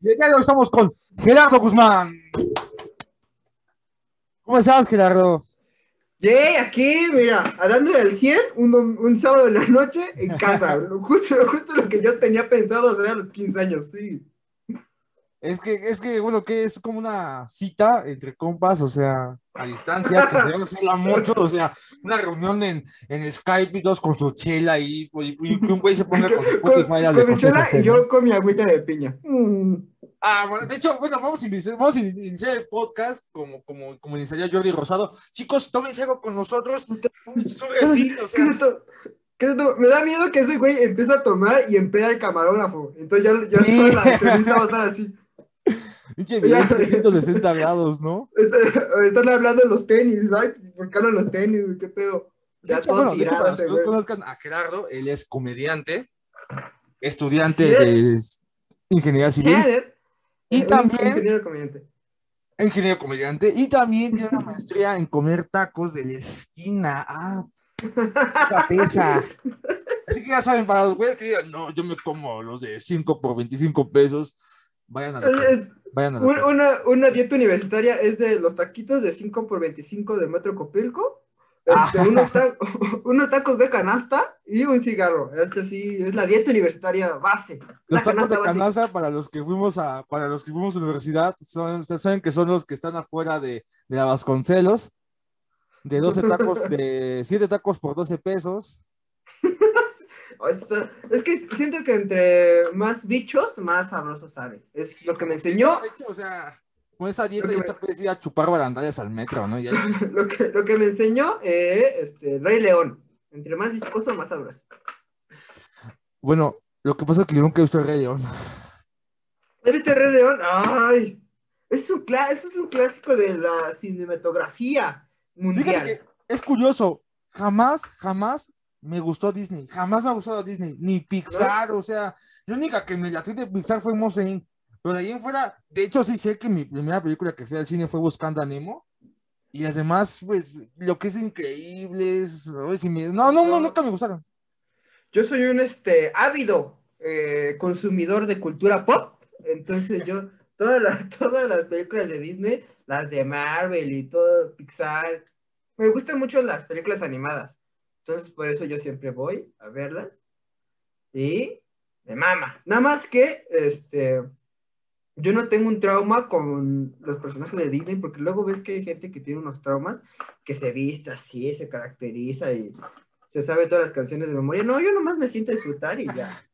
Y el día de hoy estamos con Gerardo Guzmán. ¿Cómo estás, Gerardo? Yay, aquí, mira, dándole al 100 un, un sábado en la noche en casa. justo, justo lo que yo tenía pensado hacer a los 15 años, sí. Es que, es que, bueno, que es como una cita entre compas, o sea, a distancia, que debemos hacerla mucho, o sea, una reunión en, en Skype y todos con su chela y, y- y que un güey se ponga con su Spotify con mi chela y yo con mi agüita de piña. Mm. Ah, bueno, de hecho, bueno, vamos a iniciar, vamos a iniciar el podcast como, como, como iniciaría Jordi Rosado. Chicos, tómense algo con nosotros, refil, o ¿Qué es esto? ¿Qué es esto? Me da miedo que ese güey empiece a tomar y empeda el camarógrafo. Entonces ya, ya Sí. toda la entrevista va a estar así. pinche video en 360 grados, ¿no? Están, están hablando de los tenis, ay, ¿por qué hablan los tenis? ¿Qué pedo? De Ya hecho, bueno, de hecho, para ese que no conozcan a Gerardo, él es comediante, estudiante de ingeniería civil. Y Un también- ingeniero comediante. ingeniero comediante, y también tiene una maestría en comer tacos de la esquina. Ah, pesa. Así que ya saben, para los güeyes que digan, no, yo me como los de 5 por 25 pesos, vayan a la Es- vayan a la Un- una, una dieta universitaria es de los taquitos de 5 por 25 de Metro Copilco, este, Ah. unos, ta- unos tacos de canasta y un cigarro. Es sí, es la dieta universitaria base. Los tacos de canasta para los que fuimos a, para los que fuimos a la universidad, son, ustedes saben que son los que están afuera de, de la Vasconcelos, de 12 tacos, de 7 tacos por 12 pesos. O sea, es que siento que entre más bichos, más sabroso sabe. Es lo que me enseñó, De hecho, o sea, con esa dieta que ya puedes ir a chupar barandales al metro, ¿no? Ya- lo que, lo que me enseñó eh, este, Rey León. Entre más viscoso, más sabroso. Bueno, lo que pasa es que yo nunca he visto el Rey León. ¿Has visto el Rey León? ¡Ay! Es un, eso es un clásico de la cinematografía mundial. Fíjate que es curioso, jamás, jamás me gustó Disney, jamás me ha gustado Disney, ni Pixar, o sea, la única que me la de Pixar fue Monster Inc. Pero de ahí en fuera, de hecho sí sé que mi primera película que fui al cine fue Buscando a Nemo, y las demás, pues, lo que es increíble, es- no, no, no, nunca me gustaron. Yo soy un este, ávido eh, consumidor de cultura pop, entonces yo, todas las, todas las películas de Disney, las de Marvel y todo, Pixar, me gustan mucho las películas animadas, entonces por eso yo siempre voy a verlas y de mama. Nada más que, este, yo no tengo un trauma con los personajes de Disney, porque luego ves que hay gente que tiene unos traumas, que se viste así, se caracteriza y se sabe todas las canciones de memoria. No, yo nomás me siento a disfrutar y ya.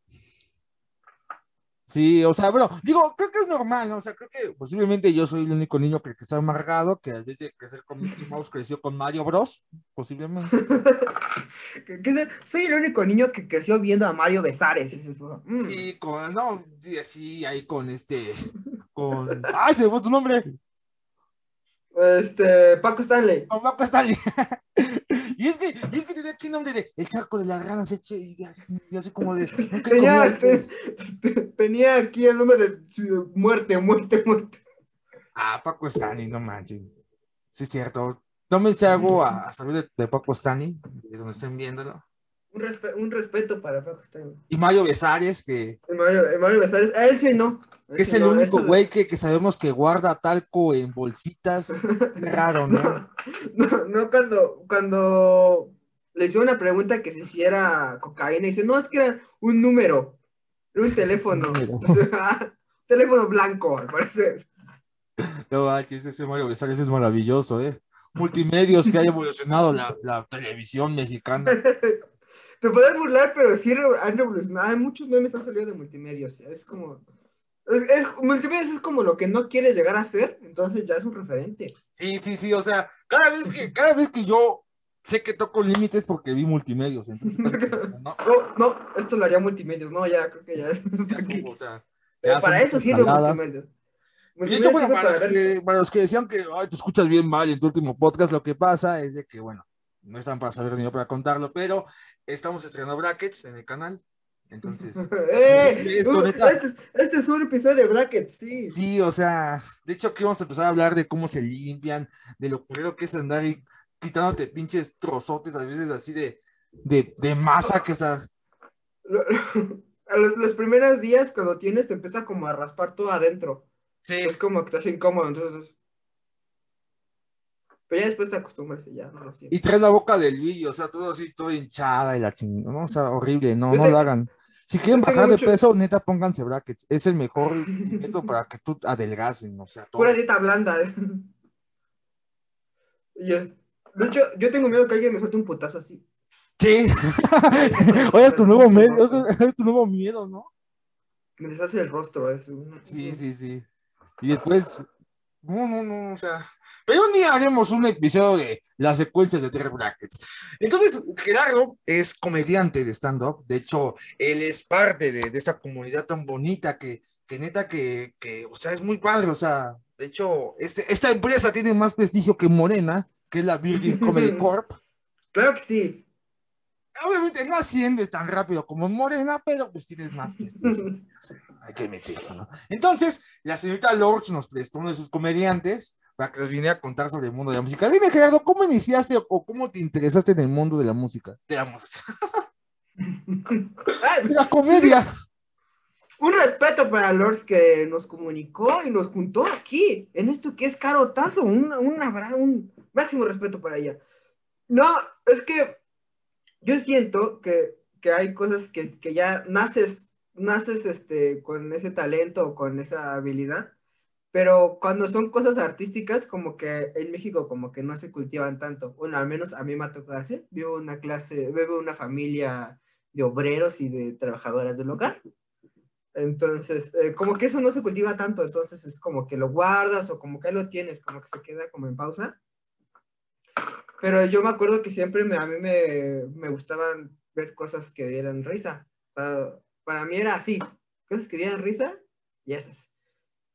Sí, o sea, bueno, digo, creo que es normal, ¿no? O sea, creo que posiblemente yo soy el único niño que, que está amargado, que a vez de crecer con Mickey Mouse creció con Mario Bros, posiblemente. Que- que se- soy el único niño que creció viendo a Mario Besares. Ese fue, mm. Sí, con, no, sí, así, ahí con este, con, ¡ay, se me fue tu nombre! Este, Paco Stanley. Con Paco Stanley. y es que, y es que tenía aquí el nombre de El Charco de las Ranas, y yo así como de, Tenía, comido te- te- tenía aquí el nombre de muerte, muerte, muerte. Ah, Paco Stanley, no manches. Sí, es cierto. Tómense algo a, a salud de, de Paco Stanley, de donde estén viéndolo. Un, respe- un respeto para Paco Stanley. Y Mario Besares, que, Mario, Mario Besares, a él sí no. Que es el no, único güey que, que sabemos que guarda talco en bolsitas. Raro, ¿no? No, no, cuando, cuando le hicieron una pregunta que si sí era cocaína, y dice, no, es que era un número, era un teléfono. número. teléfono blanco, al parecer. No manches, ese Mario Besares es maravilloso, ¿eh? Multimedios que haya evolucionado la, la televisión mexicana. Te puedes burlar, pero sí han revolucionado. Hay muchos memes han salido de multimedios. Es como. Es, es- como lo que no quieres llegar a ser, entonces ya es un referente. Sí, sí, sí, o sea, cada vez que, cada vez que yo sé que toco límites porque vi multimedios, entonces no, No, no, esto lo haría multimedios. No, ya, creo que ya. está aquí. o sea, Pero ya para eso sirve multimedios. Y de hecho, bueno, sirve para los, ver- que, para los que decían que "Ay, te escuchas bien mal en tu último podcast, lo que pasa es de que, bueno, no están para saber ni yo para contarlo, pero estamos estrenando brackets en el canal. Entonces, ¡Eh! Uh, este, es, este es un episodio de Brackets, sí. sí, o sea, de hecho aquí vamos a empezar a hablar de cómo se limpian, de lo culero que es andar y quitándote pinches trozotes a veces así de, de, de masa que está. A los, los primeros días cuando tienes te empieza como a raspar todo adentro. Sí. Es como que estás incómodo, entonces. Pero ya después te acostumbras y ya no lo sientes. Y traes la boca del Luigi, o sea, todo así, todo hinchada y la chingada, ¿no? O sea, horrible, no, no lo hagan. Si quieren bajar de mucho- peso, neta, pónganse brackets. Es el mejor método para que tú adelgacen, o sea, todo. Pura dieta blanda. Y es- de hecho, yo tengo miedo que alguien me suelte un putazo así. Sí. Oye, es tu nuevo miedo, es tu nuevo miedo, ¿no? Me deshace el rostro. Es un- Sí, sí, sí. Y después, no, no, no, o sea. Pero un día haremos un episodio de las secuencias de Terror Brackets. Entonces, Gerardo es comediante de stand-up. De hecho, él es parte de, de esta comunidad tan bonita que, que neta que, que, o sea, es muy padre. O sea, de hecho, este, esta empresa tiene más prestigio que Morena, que es la Virgin Comedy Corp. Claro que sí. Obviamente no asciendes tan rápido como en Morena, pero pues tienes más prestigio. Hay que meterlo, ¿no? Entonces, la señorita Lorch nos prestó uno de sus comediantes para que nos viniera a contar sobre el mundo de la música. Dime, Gerardo, ¿cómo iniciaste o, cómo te interesaste en el mundo de la música? De la música. De la comedia. un respeto para Lords que nos comunicó y nos juntó aquí, en esto que es carotazo. Un, un, abra- un máximo respeto para ella. No, es que yo siento que, que hay cosas que, que ya naces, naces este, con ese talento o con esa habilidad, pero cuando son cosas artísticas, como que en México como que no se cultivan tanto. Bueno, al menos a mí me ha tocado así. Vivo una clase, vivo una familia de obreros y de trabajadoras del hogar. Entonces, eh, como que eso no se cultiva tanto, entonces es como que lo guardas o como que lo tienes, como que se queda como en pausa. Pero yo me acuerdo que siempre me, a mí me, me gustaban ver cosas que dieran risa. Para, para mí era así, cosas que dieran risa y esas.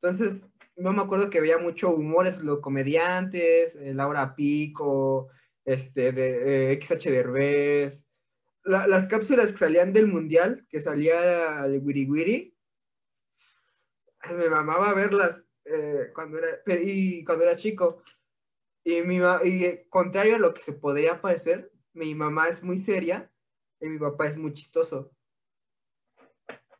Entonces, yo me acuerdo que veía mucho humores, los comediantes, eh, Laura Pico, este, de, eh, XH Derbez, la- las cápsulas que salían del mundial, que salía el Wiri Wiri, me mamaba verlas eh, cuando, era, y cuando era chico. Y, mi, y eh, contrario a lo que se podría parecer, mi mamá es muy seria y mi papá es muy chistoso.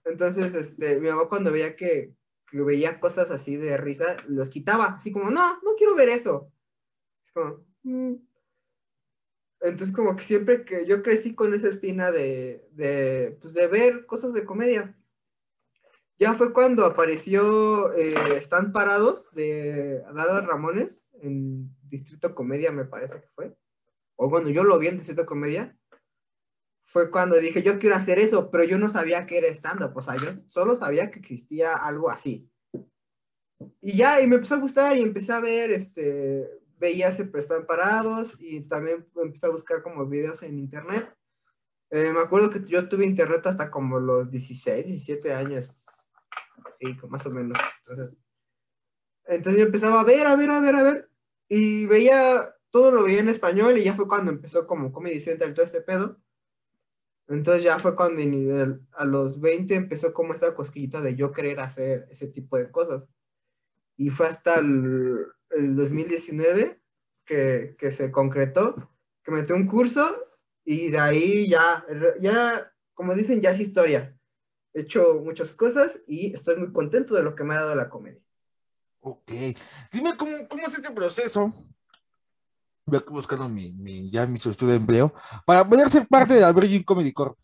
Entonces, este, mi mamá cuando veía que, que veía cosas así de risa, los quitaba, así como, no, no quiero ver eso. "Mm". Entonces, como que siempre que yo crecí con esa espina de, de, pues, de ver cosas de comedia. Ya fue cuando apareció eh, Están Parados de Adada Ramones en Distrito Comedia, me parece que fue. O bueno, yo lo vi en Distrito Comedia. Fue cuando dije, yo quiero hacer eso, pero yo no sabía que era stand-up. O sea, yo solo sabía que existía algo así. Y ya, y me empezó a gustar y empecé a ver, este, veía siempre Están Parados y también empecé a buscar como videos en internet. Eh, me acuerdo que yo tuve internet hasta como los 16, 17 años. Sí, más o menos. Entonces, entonces yo empezaba a ver, a ver, a ver, a ver. Y veía, todo lo veía en español y ya fue cuando empezó como Comedy Central todo este pedo. Entonces ya fue cuando a los 20 empezó como esta cosquillita de yo querer hacer ese tipo de cosas. Y fue hasta el, el 2019 que, que se concretó, que metí un curso y de ahí ya, ya, como dicen, ya es historia. He hecho muchas cosas y estoy muy contento de lo que me ha dado la comedia. Ok. Dime cómo, cómo es este proceso. Voy aquí buscando mi, mi, ya mi solicitud de empleo para poder ser parte de la Virgin Comedy Corp.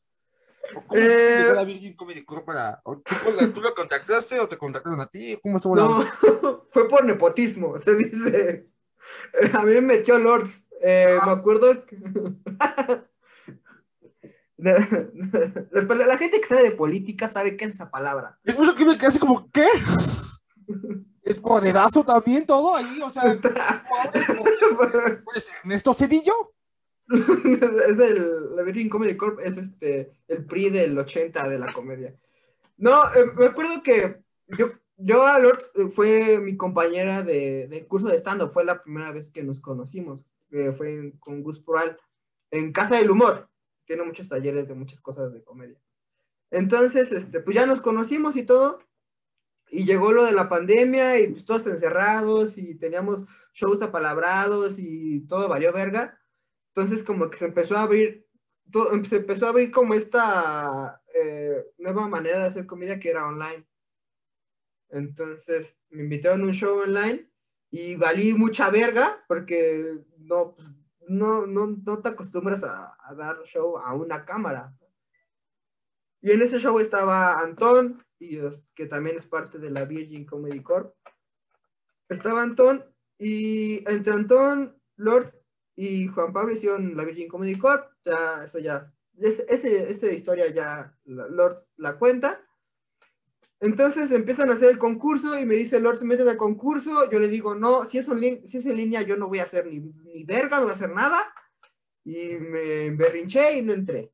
¿O ¿Cómo Eh, llegó la Virgin Comedy Corp para.? ¿Tú, tú lo contactaste o te contactaron a ti? ¿Cómo estuvo la No, fue por nepotismo, se dice. A mí me metió Lords. Eh, me acuerdo que... La gente que sabe de política sabe qué es esa palabra. Es por eso que me quedé así como, ¿qué? ¿Es también todo ahí? O sea, ¿pues Ernesto Cedillo? es el, la Virgin Comedy Corp es este, el PRI del 80 de la comedia. No, eh, me acuerdo que yo, yo a Lord fue mi compañera de, de curso de stand-up, fue la primera vez que nos conocimos, fue en- con Gus Proal, en Casa del Humor, tiene muchos talleres de muchas cosas de comedia. Entonces, este, pues ya nos conocimos y todo, y llegó lo de la pandemia y pues todos encerrados y teníamos shows apalabrados y todo valió verga. Entonces como que se empezó a abrir, todo, se empezó a abrir como esta eh, nueva manera de hacer comida que era online. Entonces me invitaron a un show online y valí mucha verga porque no, pues, no, no, no te acostumbras a, a, dar show a una cámara. Y en ese show estaba Antón, que también es parte de la Virgin Comedy Corp. Estaba Antón y entre Antón, Lord y Juan Pablo hicieron la Virgin Comedy Corp. Ya, eso ya, esta historia ya Lord la cuenta. Entonces empiezan a hacer el concurso y me dice Lord, meten al concurso. Yo le digo, no, si es, si es en línea, yo no voy a hacer ni, ni verga, no voy a hacer nada. Y me berrinché y no entré.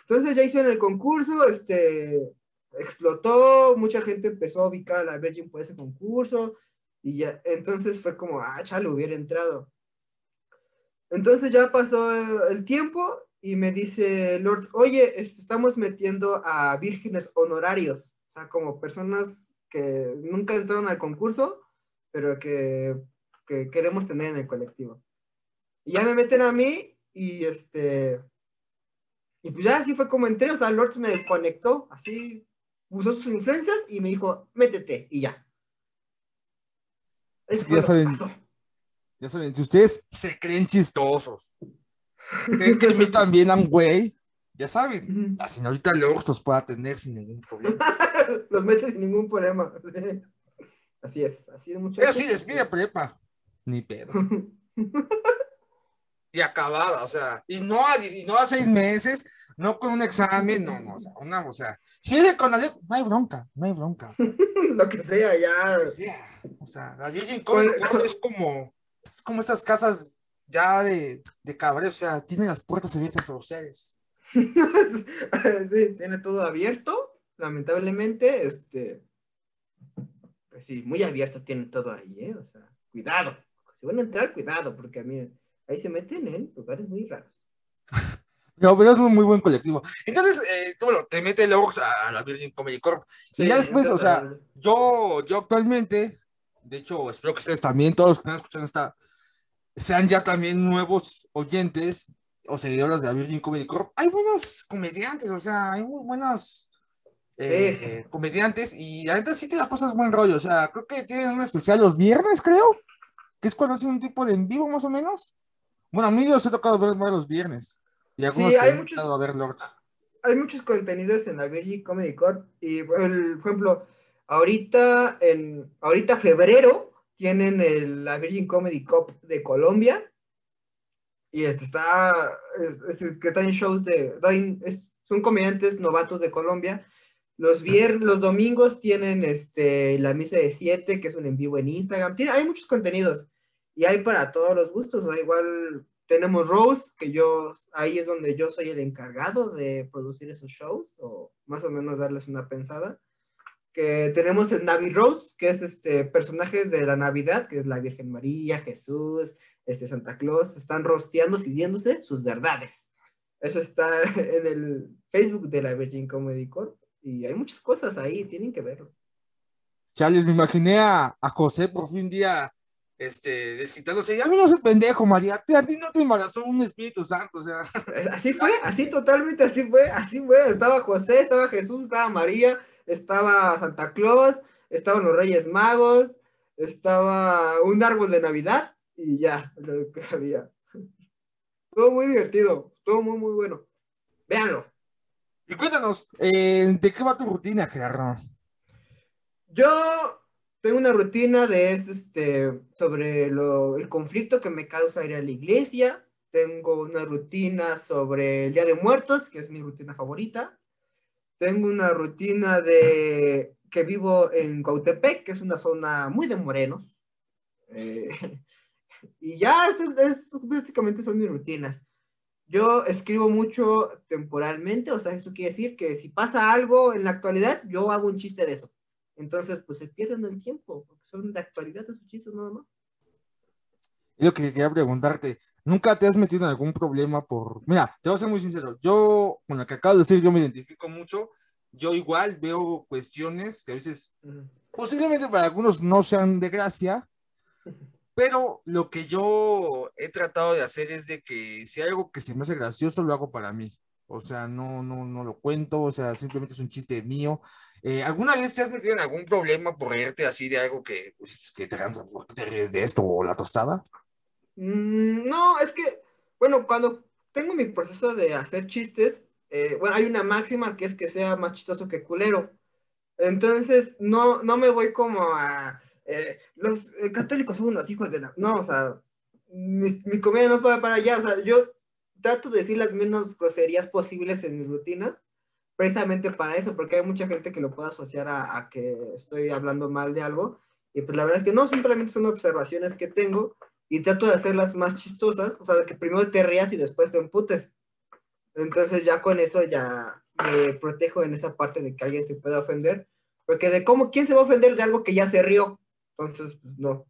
Entonces ya hicieron el concurso, este, explotó, mucha gente empezó a ubicar a la Virgin por ese concurso. Y ya, entonces fue como, ah, chale, hubiera entrado. Entonces ya pasó el tiempo y me dice Lord, oye, estamos metiendo a vírgenes honorarios. O sea, como personas que nunca entraron al concurso, pero que, que queremos tener en el colectivo. Y ya me meten a mí y este... Y pues ya así fue como entré, o sea, Lord me conectó, así, usó sus influencias y me dijo, métete, y ya. Es que ya saben, ya saben, si ustedes se creen chistosos, creen que me también a güey, ya saben, la señorita Lord los puede atender sin ningún problema. los mete sin ningún problema. Así es, así es muchachos. así despide prepa. Ni pedo. y acabada, o sea, y no, a, y no a seis meses, no con un examen, no, no, o sea, una, o sea, si es de Conalep, no hay bronca, no hay bronca. Lo que sea, ya. o sea, la Virgin Comic es como, es como estas casas ya de, de cabaret, o sea, tiene las puertas abiertas para ustedes. sí, tiene todo abierto, lamentablemente, este, pues sí, muy abierto tiene todo ahí, ¿eh? O sea, cuidado, si van a entrar, cuidado, porque a mí, ahí se meten en lugares muy raros. No, pero es un muy buen colectivo. Entonces, eh, bueno, te mete el a la Virgin Comedy Corp. y ya después, o sea, yo, yo actualmente, de hecho, espero que ustedes también, todos los que están escuchando esta, sean ya también nuevos oyentes o seguidores de la Virgin Comedy Corp. Hay buenos comediantes, o sea, hay muy buenos eh, comediantes y adentro sí te la pasas buen rollo. O sea, creo que tienen un especial los viernes, creo, que es cuando hacen un tipo de en vivo más o menos. Bueno, a mí yo os he tocado ver los viernes. Y algunos hay muchos, a ver Hay muchos contenidos en la Virgin Comedy Corp. Y, por ejemplo, ahorita, en, ahorita febrero, tienen el, la Virgin Comedy Corp de Colombia. Y este está, es, que traen shows de, son comediantes novatos de Colombia. Los viernes, los domingos tienen este, la misa de 7, que es un en vivo en Instagram. Tiene, hay muchos contenidos y hay para todos los gustos. O igual tenemos Rose, que yo, ahí es donde yo soy el encargado de producir esos shows, o más o menos darles una pensada. Que tenemos el Navi Rose, que es este personajes de la Navidad, que es la Virgen María, Jesús, este Santa Claus, están rosteando, siguiéndose sus verdades. Eso está en el Facebook de la Virgin Comedy Corp. Y hay muchas cosas ahí, tienen que verlo. Charles, me imaginé a, a José por fin día este, desquitándose, ya no ese pendejo, María, a ti no te embarazó un Espíritu Santo, o sea. Así fue, así totalmente, así fue, así fue, estaba José, estaba Jesús, estaba María, estaba Santa Claus, estaban los Reyes Magos, estaba un árbol de Navidad, y ya, lo que había. Todo muy divertido, todo muy, muy bueno. Véanlo. Y cuéntanos, eh, ¿de qué va tu rutina, Gerardo? Yo tengo una rutina de este, sobre el conflicto que me causa ir a la iglesia. Tengo una rutina sobre el Día de Muertos, que es mi rutina favorita. Tengo una rutina de que vivo en Cautepec, que es una zona muy de morenos. Eh, y ya, es, básicamente son mis rutinas. Yo escribo mucho temporalmente, o sea, eso quiere decir que si pasa algo en la actualidad, yo hago un chiste de eso. Entonces, pues se pierden el tiempo, porque son de actualidad esos chistes nada más. Yo que quería preguntarte, ¿nunca te has metido en algún problema por... Mira, te voy a ser muy sincero, yo, con lo que acabo de decir, yo me identifico mucho, yo igual veo cuestiones que a veces posiblemente para algunos no sean de gracia, pero lo que yo he tratado de hacer es de que si hay algo que se me hace gracioso, lo hago para mí. O sea, no, no, no lo cuento, o sea, simplemente es un chiste mío. Eh, ¿Alguna vez te has metido en algún problema por reírte así de algo que, pues, que te cansa? ¿Por qué te ríes de esto o la tostada? Mm, no, es que, bueno, cuando tengo mi proceso de hacer chistes, eh, bueno, hay una máxima que es que sea más chistoso que culero. Entonces, no, no me voy como a... eh, los eh, católicos son unos hijos de la... No, o sea, mi, mi no va para allá. O sea, yo trato de decir las menos groserías posibles en mis rutinas, precisamente para eso, porque hay mucha gente que lo puede asociar a, que estoy hablando mal de algo. Y pues la verdad es que no, simplemente son observaciones que tengo y trato de hacerlas más chistosas, o sea, de que primero te rías y después te emputes. Entonces ya con eso ya me protejo en esa parte de que alguien se pueda ofender, porque de cómo, ¿quién se va a ofender de algo que ya se rió? Entonces, pues no.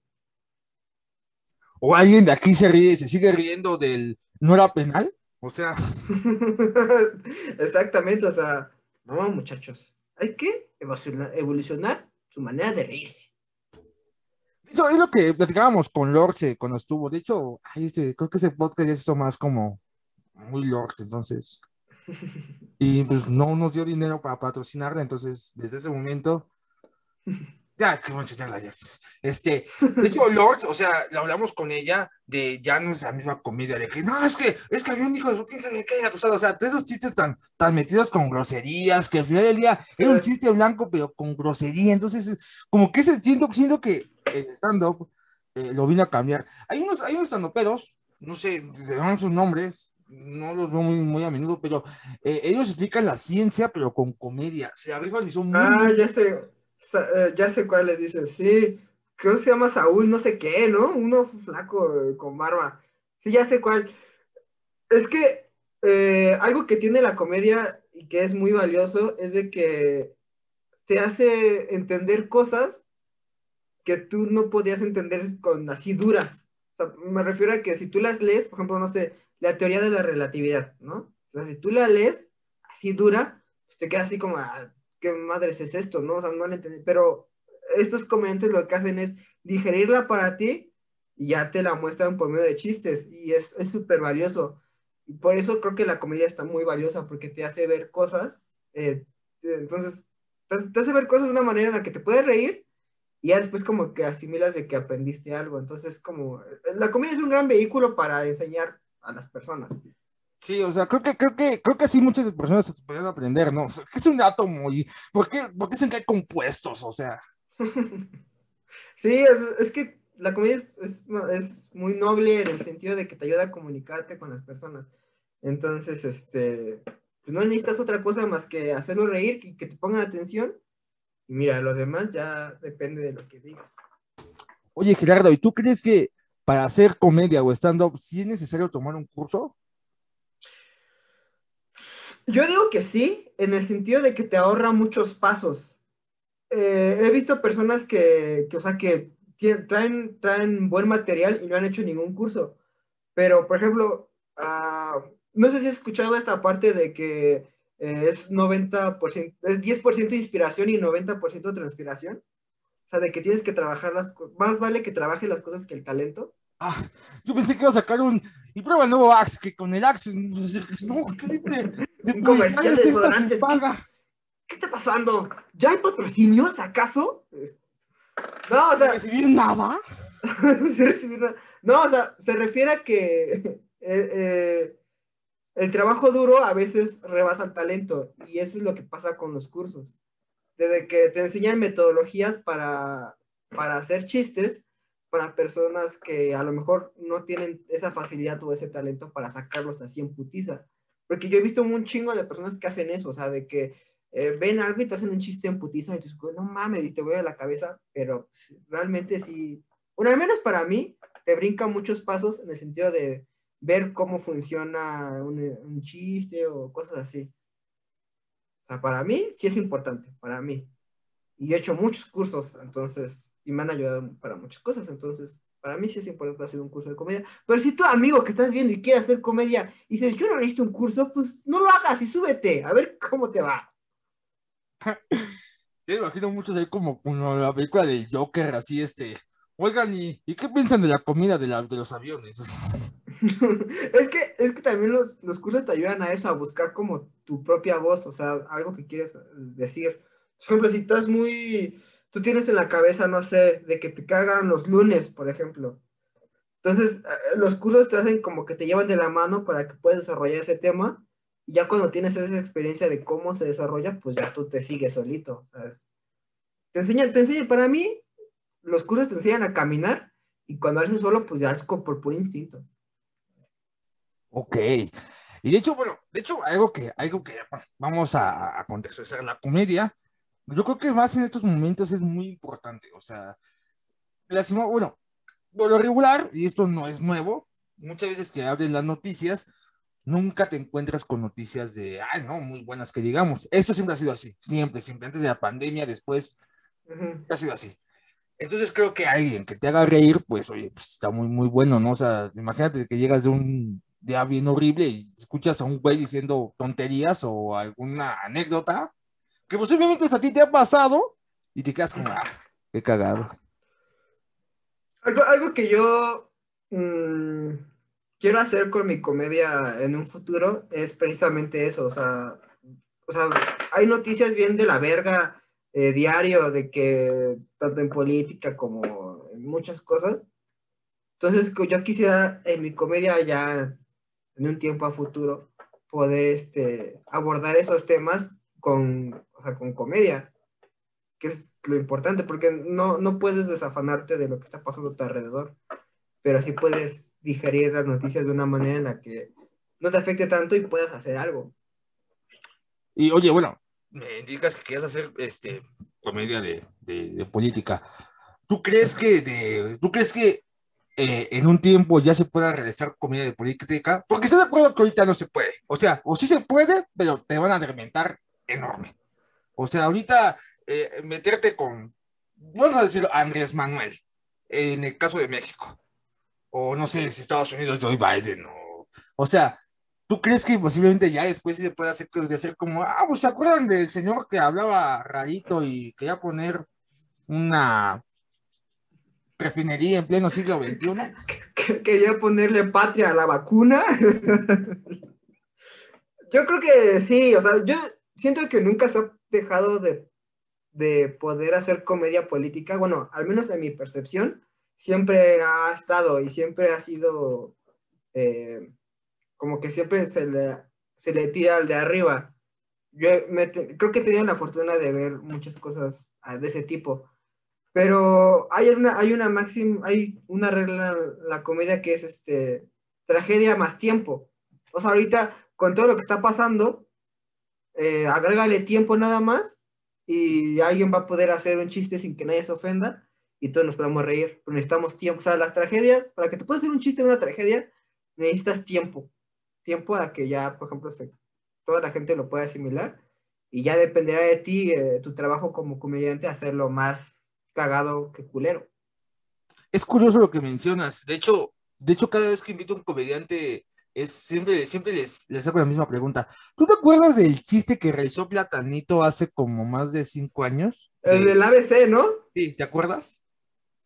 ¿O alguien de aquí se ríe, se sigue riendo del no era penal? O sea, Exactamente, o sea, no, muchachos, hay que evolucionar, su manera de reírse. eso es lo que platicábamos con Lorce cuando estuvo. De hecho, ay, este, creo que ese podcast ya se hizo más como muy Lorce, entonces. Y pues no nos dio dinero para patrocinarla, entonces desde ese momento. Ya, que voy a enseñarla ya. Este, de hecho, Lords, o sea, lo hablamos con ella de ya no es la misma comedia, de que no, es que, es que había un hijo de quién sabe qué, acusado. O sea, todos esos chistes tan, tan metidos con groserías, que al final del día era un chiste blanco, pero con grosería. Entonces, como que ese, siento, siento que el stand-up eh, lo vino a cambiar. Hay unos, hay unos stand-uperos, no sé, se sus nombres, no los veo muy, muy a menudo, pero eh, ellos explican la ciencia, pero con comedia. Se abrieron y son muy, Ah, ya sa- eh, ya sé cuál les dice, sí, creo que se llama Saúl, no sé qué, ¿no? Uno flaco eh, con barba. Sí, ya sé cuál. Es que eh, algo que tiene la comedia y que es muy valioso es de que te hace entender cosas que tú no podías entender con así duras. Me refiero a que si tú las lees, por ejemplo, no sé, la teoría de la relatividad, ¿no? O sea, si tú la lees así dura, pues te queda así como, ah, ¿qué madres es esto? ¿No? O sea, no la entendí. Pero estos comediantes lo que hacen es digerirla para ti y ya te la muestran por medio de chistes y es es súper valioso. Y por eso creo que la comedia está muy valiosa porque te hace ver cosas, eh, entonces, te, hace ver cosas de una manera en la que te puedes reír y ya después como que asimilas de que aprendiste algo. Entonces, como, la comedia es un gran vehículo para enseñar a las personas. Sí, o sea, creo que, creo que, creo que así muchas personas se podrían aprender, ¿no? O sea, ¿qué es un átomo? ¿Y por qué, por qué se cae compuestos? O sea, Sí, es, es que la comedia es, es, es muy noble en el sentido de que te ayuda a comunicarte con las personas. Entonces, este, pues no necesitas otra cosa más que hacerlo reír y que te pongan atención. Y mira, lo demás ya depende de lo que digas. oye, Gerardo, ¿y tú crees que para hacer comedia o stand-up sí es necesario tomar un curso? Yo digo que sí, en el sentido de que te ahorra muchos pasos. Eh, he visto personas que, que, o sea, que traen, traen buen material y no han hecho ningún curso. Pero, por ejemplo, ah, no sé si has escuchado esta parte de que eh, es 90%, es 10% inspiración y 90% transpiración. O sea, de que tienes que trabajar las cosas, más vale que trabajes las cosas que el talento. Ah, yo pensé que iba a sacar un. Y prueba el nuevo Axe, que con el Axe. No, ¿qué de, de Un comercial publicidad es de esta sin desodorantes. paga? ¿Qué está pasando? ¿Ya hay patrocinios, acaso? No, o ¿Sin sea, recibir nada? recibir nada. No, o sea, se refiere a que eh, eh, el trabajo duro a veces rebasa el talento y eso es lo que pasa con los cursos. Desde que te enseñan metodologías para, para hacer chistes para personas que a lo mejor no tienen esa facilidad o ese talento para sacarlos así en putiza. Porque yo he visto un chingo de personas que hacen eso, o sea, de que eh, ven algo y te hacen un chiste en putiza y dices, no mames, y te voy a la cabeza, pero realmente sí, bueno, al menos para mí, te brinca muchos pasos en el sentido de ver cómo funciona un, un chiste o cosas así. O sea, para mí sí es importante, para mí. Y he hecho muchos cursos, entonces, y me han ayudado para muchas cosas, entonces, para mí sí es importante hacer un curso de comedia. Pero si tu amigo que estás viendo y quiere hacer comedia y dices, yo no necesito un curso, pues no lo hagas y súbete, a ver cómo te va. Te imagino muchos ahí como, como la película de Joker, así este. Oigan, ¿y, ¿y qué piensan de la comida de, la, de los aviones? es, que, es que también los, los cursos te ayudan a eso, a buscar como tu propia voz, o sea, algo que quieres decir. Por ejemplo, si estás muy, tú tienes en la cabeza, no sé, de que te cagan los lunes, por ejemplo. Entonces, eh, los cursos te hacen como que te llevan de la mano para que puedas desarrollar ese tema. Y ya cuando tienes esa experiencia de cómo se desarrolla, pues ya tú te sigues solito. ¿sabes? Te enseñan, te enseñan, para mí, los cursos te enseñan a caminar y cuando haces solo, pues ya es por puro instinto. Ok. Y de hecho, bueno, de hecho, algo que, algo que vamos a, a contextualizar, la comedia, yo creo que más en estos momentos es muy importante. O sea, la, bueno, por lo regular, y esto no es nuevo, muchas veces que abren las noticias, nunca te encuentras con noticias de, ay, no, muy buenas que digamos. Esto siempre ha sido así, siempre, siempre, antes de la pandemia, después, ha sido así. Entonces creo que alguien que te haga reír, pues, oye, pues está muy, muy bueno, ¿no? O sea, imagínate que llegas de un día bien horrible y escuchas a un güey diciendo tonterías o alguna anécdota que posiblemente a ti te ha pasado y te quedas como, ah, qué cagado. Algo, que yo mm, quiero hacer con mi comedia en un futuro es precisamente eso, o sea, o sea hay noticias bien de la verga eh, diario de que tanto en política como en muchas cosas. Entonces, yo quisiera en mi comedia ya en un tiempo a futuro poder este, abordar esos temas con, sea, con comedia, que es lo importante, porque no, no puedes desafanarte de lo que está pasando a tu alrededor, pero sí puedes digerir las noticias de una manera en la que no te afecte tanto y puedas hacer algo. Y oye, bueno, me indicas que quieres hacer este, comedia de, de, política. ¿Tú crees que, de, ¿tú crees que eh, en un tiempo ya se pueda realizar comedia de política? Porque estoy de acuerdo que ahorita no se puede. O sea, o sí se puede, pero te van a reventar enorme. O sea, ahorita eh, meterte con, vamos a decir, Andrés Manuel, en el caso de México, o no sé si Estados Unidos, Joe Biden, o, o sea, ¿tú crees que posiblemente ya después se puede hacer, hacer como, ah, pues se acuerdan del señor que hablaba rarito y quería poner una refinería en pleno siglo XXI? Quería ponerle patria a la vacuna. yo creo que sí, o sea, yo siento que nunca se ha dejado de de poder hacer comedia política, bueno, al menos en mi percepción, siempre ha estado y siempre ha sido eh, como que siempre se le, se le tira al de arriba. Yo creo que he tenido la fortuna de ver muchas cosas ah, de ese tipo, pero hay una, hay una máxima, hay una regla en la comedia que es este, tragedia más tiempo. O sea, ahorita con todo lo que está pasando, eh, agrégale tiempo nada más y alguien va a poder hacer un chiste sin que nadie se ofenda y todos nos podamos reír, necesitamos tiempo. O sea, las tragedias, para que te puedas hacer un chiste de una tragedia, necesitas tiempo. Tiempo a que ya, por ejemplo, toda la gente lo pueda asimilar y ya dependerá de ti, eh, tu trabajo como comediante, hacerlo más cagado que culero. Es curioso lo que mencionas. De hecho, de hecho, cada vez que invito a un comediante es siempre, siempre les, les hago la misma pregunta. ¿Tú te acuerdas del chiste que realizó Platanito hace como más de cinco años? El del ABC, ¿no? Sí, ¿te acuerdas?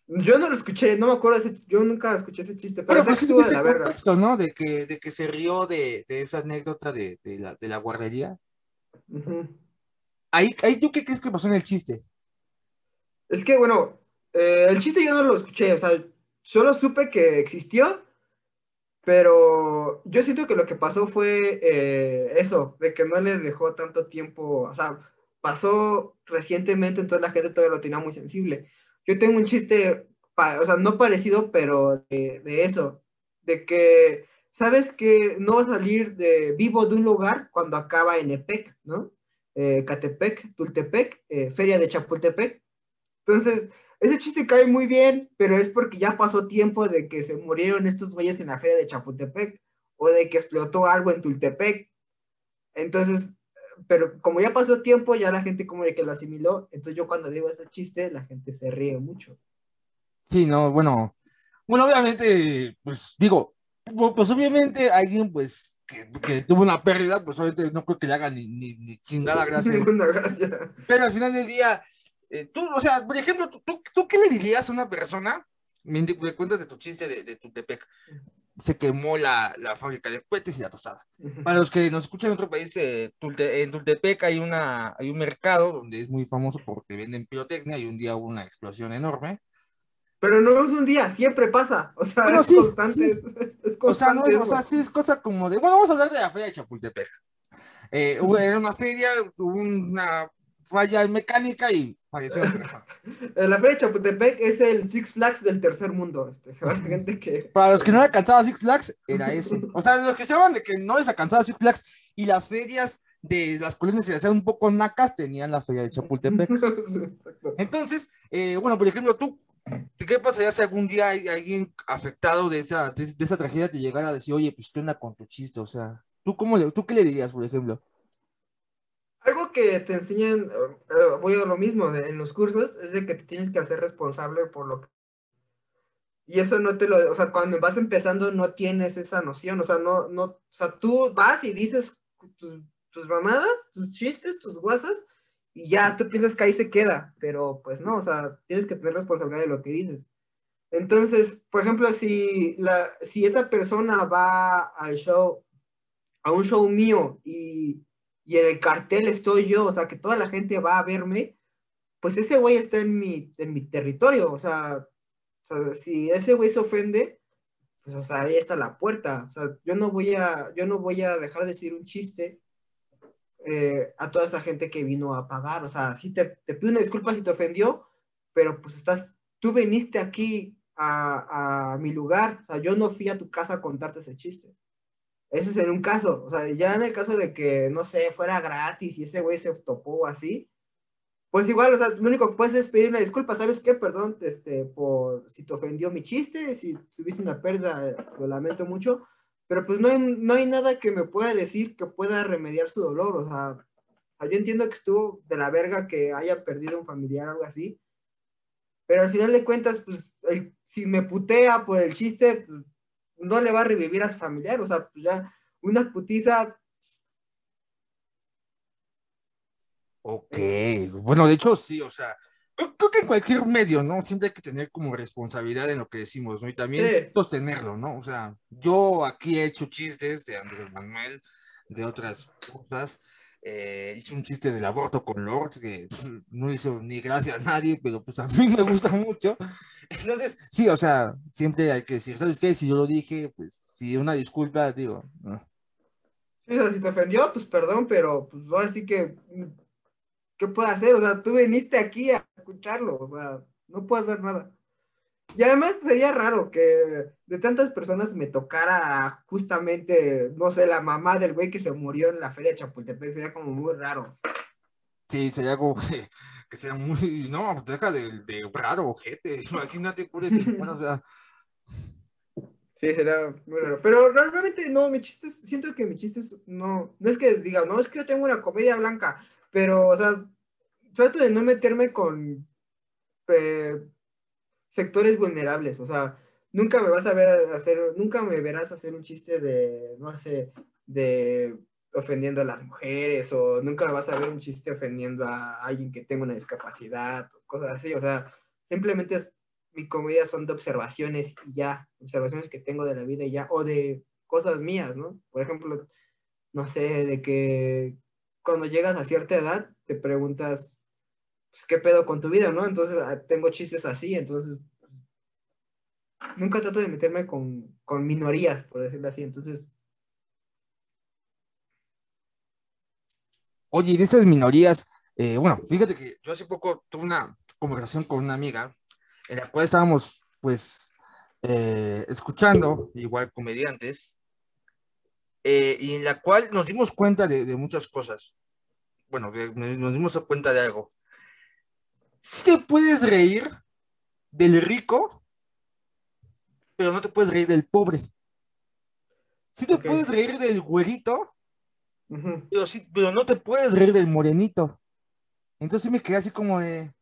Yo no lo escuché, no me acuerdo, ese, yo nunca escuché ese chiste, pero, pues sí de la contexto, ¿no? De que, de que se rió de, de esa anécdota de, de, la, de la guardería. ahí, ahí, ¿tú qué crees que pasó en el chiste? Es que, bueno, eh, el chiste yo no lo escuché, o sea, solo supe que existió pero yo siento que lo que pasó fue eh, eso, de que no les dejó tanto tiempo, o sea, pasó recientemente, entonces la gente todavía lo tenía muy sensible. Yo tengo un chiste, o sea, no parecido, pero de, eso, de que, ¿sabes que no va a salir de vivo de un lugar cuando acaba en EPEC, ¿no? Eh, Catepec, Tultepec, eh, Feria de Chapultepec. Entonces, ese chiste cae muy bien, pero es porque ya pasó tiempo de que se murieron estos güeyes en la feria de Chapultepec o de que explotó algo en Tultepec. Entonces, pero como ya pasó tiempo, ya la gente como de que lo asimiló. Entonces yo cuando digo ese chiste, la gente se ríe mucho. Sí, no, bueno, bueno, obviamente, pues digo, pues obviamente alguien pues que, que, tuvo una pérdida, pues obviamente no creo que le haga ni, ni, ni chingada gracia. Pero al final del día, eh, tú, o sea, por ejemplo, ¿tú, tú, qué le dirías a una persona? Me, me cuentas de tu chiste de, de Tutepec. Se quemó la, la fábrica de cohetes y la tostada. Para los que nos escuchan en otro país, eh, en Tultepec hay, una, hay un mercado donde es muy famoso porque venden pirotecnia y un día hubo una explosión enorme. Pero no es un día, siempre pasa. O sea, es, constante, Es, constante. O sea, no es, o sea, sí es cosa como de. Bueno, vamos a hablar de la feria de Chapultepec. Eh, era una feria, hubo una falla mecánica y La feria de Chapultepec es el Six Flags del tercer mundo. Este, gente que... Para los que no alcanzaba Six Flags, era ese. O sea, los que se de que no les alcanzaba Six Flags y las ferias de las colinas se hacían un poco nacas, tenían la feria de Chapultepec. Entonces, eh, bueno, por ejemplo, tú, ¿qué pasaría si algún día hay alguien afectado de esa, de, esa tragedia te llegara a decir, oye, pues tú con tu chiste? O sea, ¿tú, cómo le, ¿tú qué le dirías, por ejemplo? Algo que te enseñan, eh, eh, voy a lo mismo en los cursos, es de que te tienes que hacer responsable por lo que... Y eso no te lo, o sea, cuando vas empezando no tienes esa noción, o sea, no, no, o sea, tú vas y dices tus, tus mamadas, tus chistes, tus guasas, y ya tú piensas que ahí se queda, pero pues no, o sea, tienes que tener responsabilidad de lo que dices. Entonces, por ejemplo, si, la, si esa persona va al show, a un show mío y y en el cartel estoy yo, o sea, que toda la gente va a verme, pues ese güey está en mi, en mi territorio, o sea, si ese güey se ofende, pues, o sea, ahí está la puerta, o sea, yo no voy a, yo no voy a dejar de decir un chiste eh, a toda esa gente que vino a pagar, o sea, sí te, te pido una disculpa si te ofendió, pero pues estás, tú viniste aquí a, a mi lugar, o sea, yo no fui a tu casa a contarte ese chiste. Ese es en un caso, o sea, ya en el caso de que, no sé, fuera gratis y ese güey se topó así, pues igual, o sea, lo único que puedes es pedir una disculpa, ¿sabes qué? Perdón, este, por si te ofendió mi chiste, si tuviste una pérdida, lo lamento mucho, pero pues no hay, no hay nada que me pueda decir que pueda remediar su dolor, o sea, yo entiendo que estuvo de la verga que haya perdido un familiar o algo así, pero al final de cuentas, pues, si me putea por el chiste, pues, no le va a revivir a su familiar, o sea, pues ya una putiza. Ok, bueno, de hecho sí, o sea, creo, que en cualquier medio, ¿no? Siempre hay que tener como responsabilidad en lo que decimos, ¿no? Y también sostenerlo, ¿no? O sea, yo aquí he hecho chistes de Andrés Manuel, de otras cosas, eh, hice un chiste del aborto con Lords que no hizo ni gracia a nadie, pero pues a mí me gusta mucho. Entonces, sí, o sea, siempre hay que decir, ¿sabes qué? Si yo lo dije, pues, si una disculpa, digo. Sí, o sea, si te ofendió, pues perdón, pero pues ahora sí que, ¿qué puedo hacer? O sea, tú viniste aquí a escucharlo, o sea, no puedo hacer nada. Y además sería raro que de tantas personas me tocara justamente, no sé, la mamá del güey que se murió en la feria de Chapultepec. Sería como muy raro. Sí, sería como que, que sería muy. No, deja de, de raro, ojete. Imagínate, por eso. Bueno, o sea. Sí, sería muy raro. Pero realmente no, mi chiste, siento que mi chiste es, no, no es que diga, no, es que yo tengo una comedia blanca, pero, o sea, trato de no meterme con eh, sectores vulnerables, o sea, nunca me vas a ver hacer, nunca me verás hacer un chiste de, no sé, de ofendiendo a las mujeres, o nunca me vas a ver un chiste ofendiendo a alguien que tenga una discapacidad, o cosas así, o sea, simplemente es, mi comedia son de observaciones y ya, observaciones que tengo de la vida y ya, o de cosas mías, ¿no? Por ejemplo, no sé, de que cuando llegas a cierta edad te preguntas, pues, ¿qué pedo con tu vida, no? Entonces ah, tengo chistes así, entonces nunca trato de meterme con, minorías, por decirlo así, entonces... Oye, y de estas minorías, eh, bueno, fíjate que yo hace poco tuve una conversación con una amiga en la cual estábamos, pues, eh, escuchando, igual comediantes, eh, y en la cual nos dimos cuenta de muchas cosas. Bueno, nos dimos cuenta de algo si te puedes reír del rico, pero no te puedes reír del pobre. Si te puedes reír del güerito, pero, sí, pero no te puedes reír del morenito. Entonces me quedé así como de,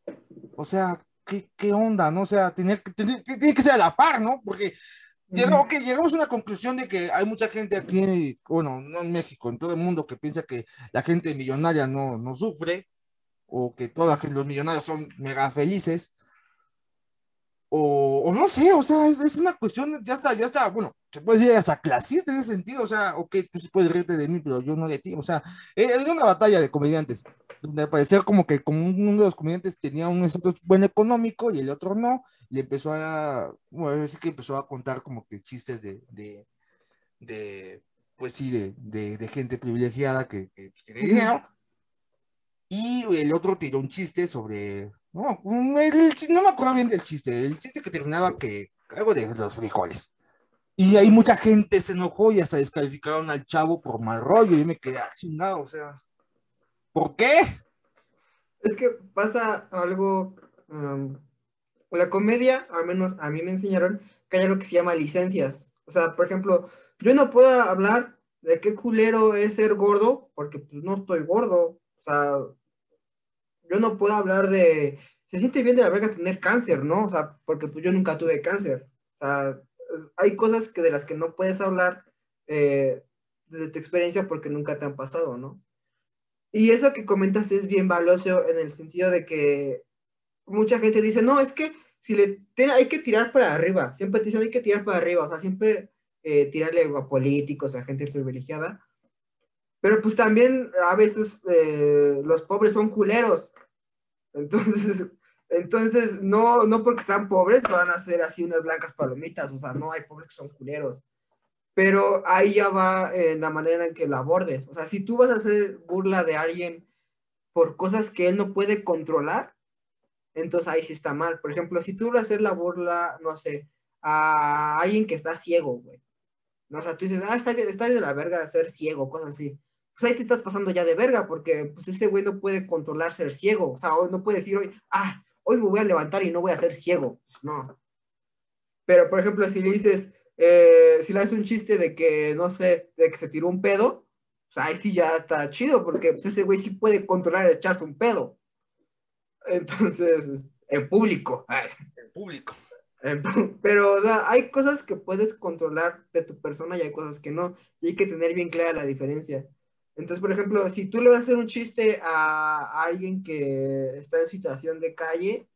o sea, ¿qué, qué onda? ¿No? O sea, tener, tener, tiene que ser a la par, ¿no? Porque Llegamos, que llegamos a una conclusión de que hay mucha gente aquí, bueno, no en México, en todo el mundo, que piensa que la gente millonaria no, no sufre, o que todos los millonarios son mega felices, o, no sé, o sea, es, una cuestión, ya está, ya está, bueno, se puede decir hasta clasista en ese sentido, o sea, ok, tú sí puedes reírte de mí, pero yo no de ti, o sea, era una batalla de comediantes, donde parecía como que como uno de los comediantes tenía un estatus buen económico y el otro no, y empezó a, bueno, es que empezó a contar como que chistes de, de, de pues sí, de, de, gente privilegiada que, que tiene dinero, y el otro tiró un chiste sobre no, no me acuerdo bien del chiste. El chiste que terminaba que algo de los frijoles. Y ahí mucha gente se enojó y hasta descalificaron al chavo por mal rollo. Y me quedé ah, chingado, o sea. ¿Por qué? Es que pasa algo. Um, la comedia, al menos a mí me enseñaron que hay algo que se llama licencias. O sea, por ejemplo, yo no puedo hablar de qué culero es ser gordo, porque pues no estoy gordo. O sea, yo no puedo hablar de, se siente bien de la verga tener cáncer, ¿no? O sea, porque pues yo nunca tuve cáncer. O sea, hay cosas que de las que no puedes hablar eh, desde tu experiencia porque nunca te han pasado, ¿no? Y eso que comentas es bien valioso en el sentido de que mucha gente dice, no, es que si le hay que tirar para arriba, siempre te dicen hay que tirar para arriba, o sea, siempre eh, tirarle a políticos, a gente privilegiada, pero pues también a veces eh, los pobres son culeros. Entonces, entonces no, no porque sean pobres van a ser así unas blancas palomitas. O sea, no hay pobres que son culeros. Pero ahí ya va en la manera en que lo abordes. O sea, si tú vas a hacer burla de alguien por cosas que él no puede controlar, entonces ahí sí está mal. Por ejemplo, si tú vas a hacer la burla, no sé, a alguien que está ciego, güey. O sea, tú dices, ah, está, está de la verga ser ciego, cosas así pues ahí te estás pasando ya de verga, porque pues este güey no puede controlar ser ciego, o sea, no puede decir hoy, ah, hoy me voy a levantar y no voy a ser ciego, pues no. Pero, por ejemplo, si le dices, eh, si le haces un chiste de que, no sé, de que se tiró un pedo, pues ahí sí ya está chido, porque pues, ese güey sí puede controlar echarse un pedo. Entonces, en público. En público. Pero, o sea, hay cosas que puedes controlar de tu persona y hay cosas que no. Y hay que tener bien clara la diferencia. Entonces, por ejemplo, si tú le vas a hacer un chiste a, alguien que está en situación de calle,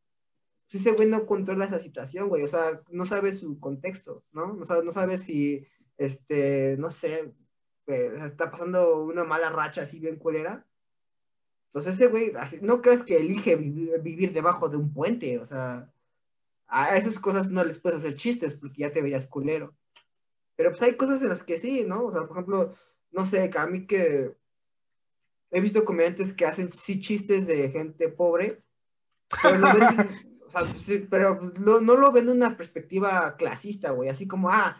pues ese güey no controla esa situación, güey. O sea, no sabe su contexto, ¿no? O sea, no sabe si, este, no sé, eh, está pasando una mala racha así bien culera. Entonces, ese güey, no crees que elige vivir, debajo de un puente, o sea, a esas cosas no les puedes hacer chistes porque ya te veías culero. Pero pues hay cosas en las que sí, ¿no? O sea, por ejemplo, no sé, a mí que he visto comediantes que hacen sí chistes de gente pobre, pero, no, lo ven de una perspectiva clasista, güey, así como, ah,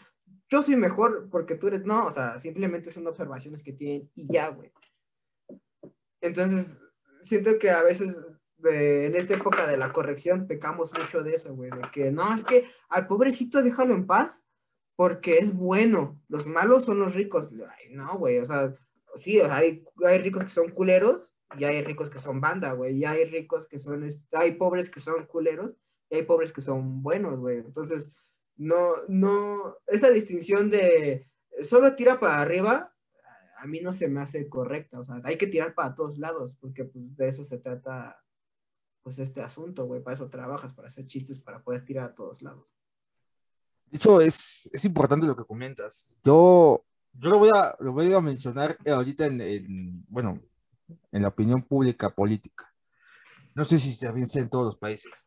yo soy mejor porque tú eres, no, o sea, simplemente son observaciones que tienen y ya, güey. Entonces, siento que a veces en esta época de la corrección pecamos mucho de eso, güey, de que no, es que al pobrecito déjalo en paz porque es bueno. Los malos son los ricos. no, güey, o sea, sí, hay, hay ricos que son culeros y hay ricos que son banda, güey. Y hay ricos que son, hay pobres que son culeros y hay pobres que son buenos, güey. Entonces, no, no, esta distinción de solo tira para arriba, a mí no se me hace correcta. O sea, hay que tirar para todos lados porque pues, de eso se trata, pues, este asunto, güey. Para eso trabajas, para hacer chistes, para poder tirar a todos lados. De hecho, es, es importante lo que comentas. Yo, yo lo, voy a, lo voy a mencionar ahorita en, bueno, en la opinión pública política. No sé si se sea en todos los países,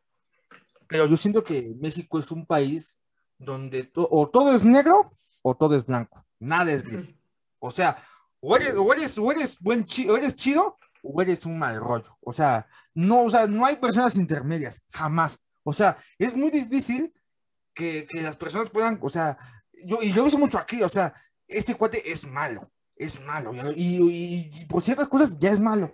pero yo siento que México es un país donde o todo es negro o todo es blanco, nada es gris. O sea, o eres, o eres, o eres buen chido, o eres chido o eres un mal rollo. O sea, no, o sea, no hay personas intermedias, jamás. O sea, es muy difícil que, las personas puedan, o sea, yo, y yo lo uso mucho aquí, o sea, ese cuate es malo, es malo, y, y, por ciertas cosas ya es malo.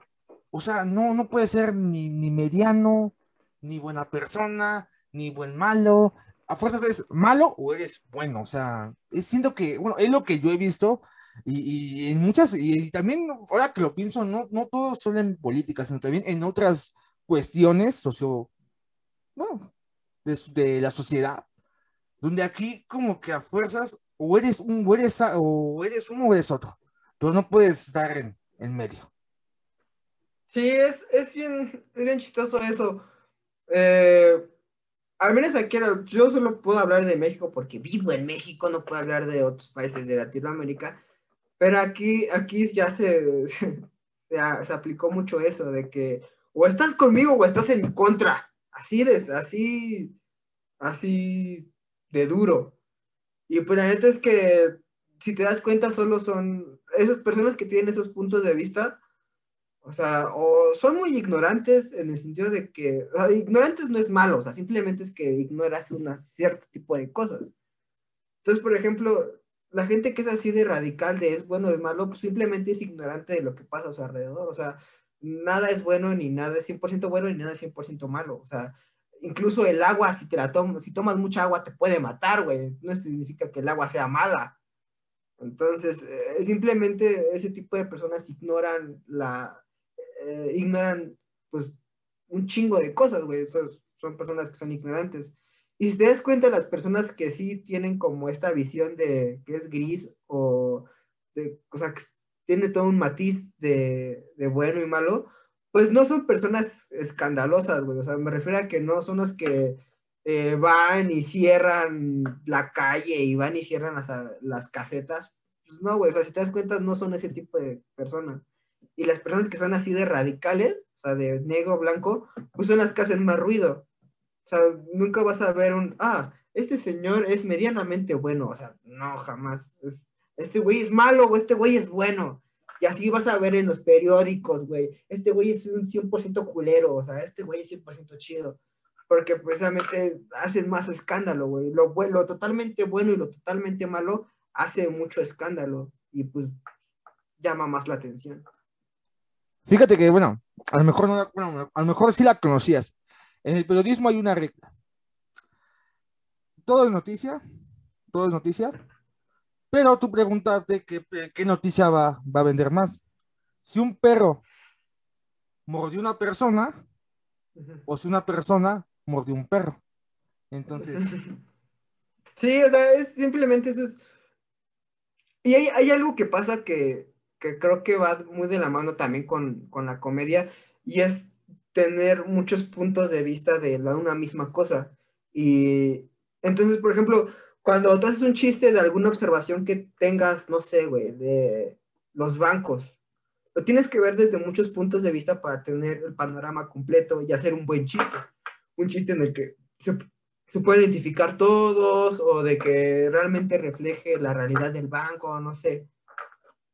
O sea, no, no puede ser ni, ni mediano, ni buena persona, ni buen malo. A fuerzas es malo o eres bueno. O sea, siento que, bueno, es lo que yo he visto y, y en muchas, y, también ahora que lo pienso, no, no todo solo en política, sino también en otras cuestiones socio, bueno, de, de la sociedad Donde aquí como que a fuerzas o eres un o eres, o eres uno o eres otro, pero no puedes estar en, en medio. Sí, es, es, bien, bien chistoso eso. Eh, al menos aquí yo solo puedo hablar de México porque vivo en México, no puedo hablar de otros países de Latinoamérica, pero aquí, aquí ya se, se, se aplicó mucho eso de que o estás conmigo o estás en contra, así de, así, así de duro. Y pues la neta es que si te das cuenta solo son esas personas que tienen esos puntos de vista, o sea, o son muy ignorantes en el sentido de que, o sea, ignorantes no es malo, o sea, simplemente es que ignoras un cierto tipo de cosas. Entonces, por ejemplo, la gente que es así de radical de es bueno es malo, pues simplemente es ignorante de lo que pasa a su alrededor, o sea, nada es bueno ni nada es 100% bueno ni nada es 100% malo, o sea, incluso el agua, si te la tomas, si tomas mucha agua te puede matar, güey, no significa que el agua sea mala. Entonces, eh, simplemente ese tipo de personas ignoran la, eh, ignoran pues un chingo de cosas, güey. Son, son personas que son ignorantes. Y si te das cuenta, las personas que sí tienen como esta visión de que es gris o, de, o sea, que tiene todo un matiz de, de bueno y malo, pues no son personas escandalosas, güey. O sea, me refiero a que no son las que eh, van y cierran la calle y van y cierran las, las casetas. Pues no, güey. O sea, si te das cuenta, no son ese tipo de personas. Y las personas que son así de radicales, o sea, de negro, blanco, pues son las que hacen más ruido. O sea, nunca vas a ver un, ah, este señor es medianamente bueno. O sea, no, jamás. Es, este güey es malo o este güey es bueno. Y así vas a ver en los periódicos, güey. Este güey es un 100% culero. O sea, este güey es 100% chido. Porque precisamente hacen más escándalo, güey. Lo, lo totalmente bueno y lo totalmente malo hace mucho escándalo. Y pues llama más la atención. Fíjate que, bueno, a lo mejor no, bueno, a lo mejor sí la conocías. En el periodismo hay una regla. Todo es noticia, todo es noticia, pero tú pregúntate qué, qué noticia va, va, a vender más. Si un perro mordió una persona o si una persona mordió un perro. Entonces. Sí, o sea, es simplemente eso es... Y hay, hay algo que pasa que, que creo que va muy de la mano también con, con la comedia, y es tener muchos puntos de vista de la, una misma cosa. Y entonces, por ejemplo, cuando tú haces un chiste de alguna observación que tengas, no sé, güey, de los bancos, lo tienes que ver desde muchos puntos de vista para tener el panorama completo y hacer un buen chiste. Un chiste en el que se, se pueden identificar todos o de que realmente refleje la realidad del banco, no sé.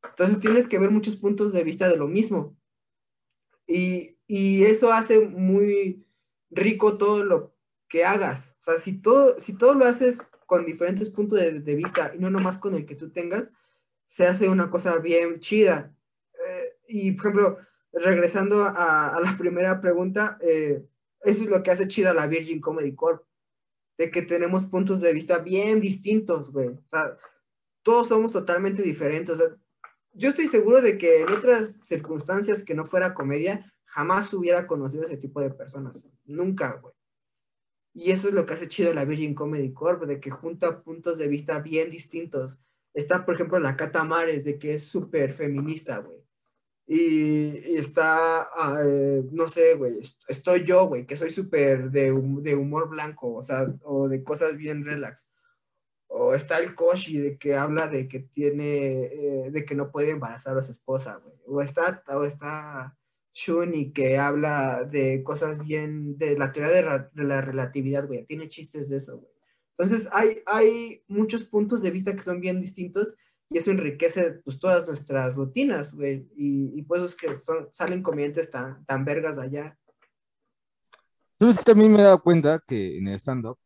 Entonces tienes que ver muchos puntos de vista de lo mismo. Y, y eso hace muy rico todo lo que hagas. O sea, si todo, si todo lo haces con diferentes puntos de, vista y no nomás con el que tú tengas, se hace una cosa bien chida. Eh, y, por ejemplo, regresando a, a la primera pregunta, eh, eso es lo que hace chida la Virgin Comedy Corp. De que tenemos puntos de vista bien distintos, güey. O sea, todos somos totalmente diferentes. Yo estoy seguro de que en otras circunstancias que no fuera comedia, jamás hubiera conocido ese tipo de personas. Nunca, güey. Y eso es lo que hace chido la Virgin Comedy Corp, de que junta puntos de vista bien distintos. Está, por ejemplo, la Cata Mares, de que es súper feminista, güey. Y, está, ah, eh, no sé, güey, estoy yo, güey, que soy súper de, de humor blanco, o sea, o de cosas bien relax o está el Koshi de que habla de que tiene, eh, de que no puede embarazar a su esposa, güey. O está, o está Shuni que habla de cosas bien, de la teoría de, la relatividad, güey. Tiene chistes de eso, güey. Entonces hay, hay muchos puntos de vista que son bien distintos y eso enriquece pues todas nuestras rutinas, güey. Y, y pues es que son, salen comediantes tan, tan vergas allá. Sabes que también me he dado cuenta que en el stand-up,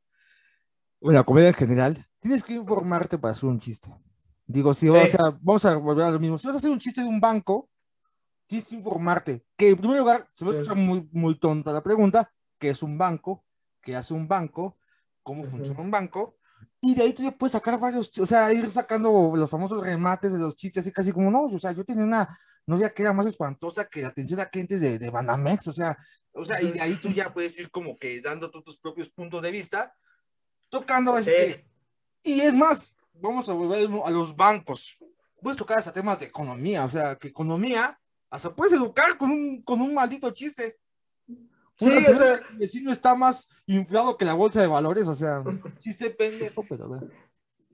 o en la comedia en general, tienes que informarte para hacer un chiste. Digo, si o sea, vamos a volver a lo mismo. Si vas a hacer un chiste de un banco, tienes que informarte. Que en primer lugar, se me escucha muy, muy tonta la pregunta, ¿qué es un banco? ¿Qué hace un banco? ¿Cómo funciona un banco? Y de ahí tú ya puedes sacar varios, o sea, ir sacando los famosos remates de los chistes, así casi como, no, o sea, yo tenía una novia que era más espantosa que la atención a clientes de, de Banamex, o sea, o sea, y de ahí tú ya puedes ir como que dando tus propios puntos de vista, tocando así que Y es más, vamos a volver a los bancos. Puedes tocar hasta temas de economía, o sea, que economía, hasta puedes educar con un, con un maldito chiste. Sí, o sea, el vecino está más inflado que la bolsa de valores, o sea, chiste pendejo, pero...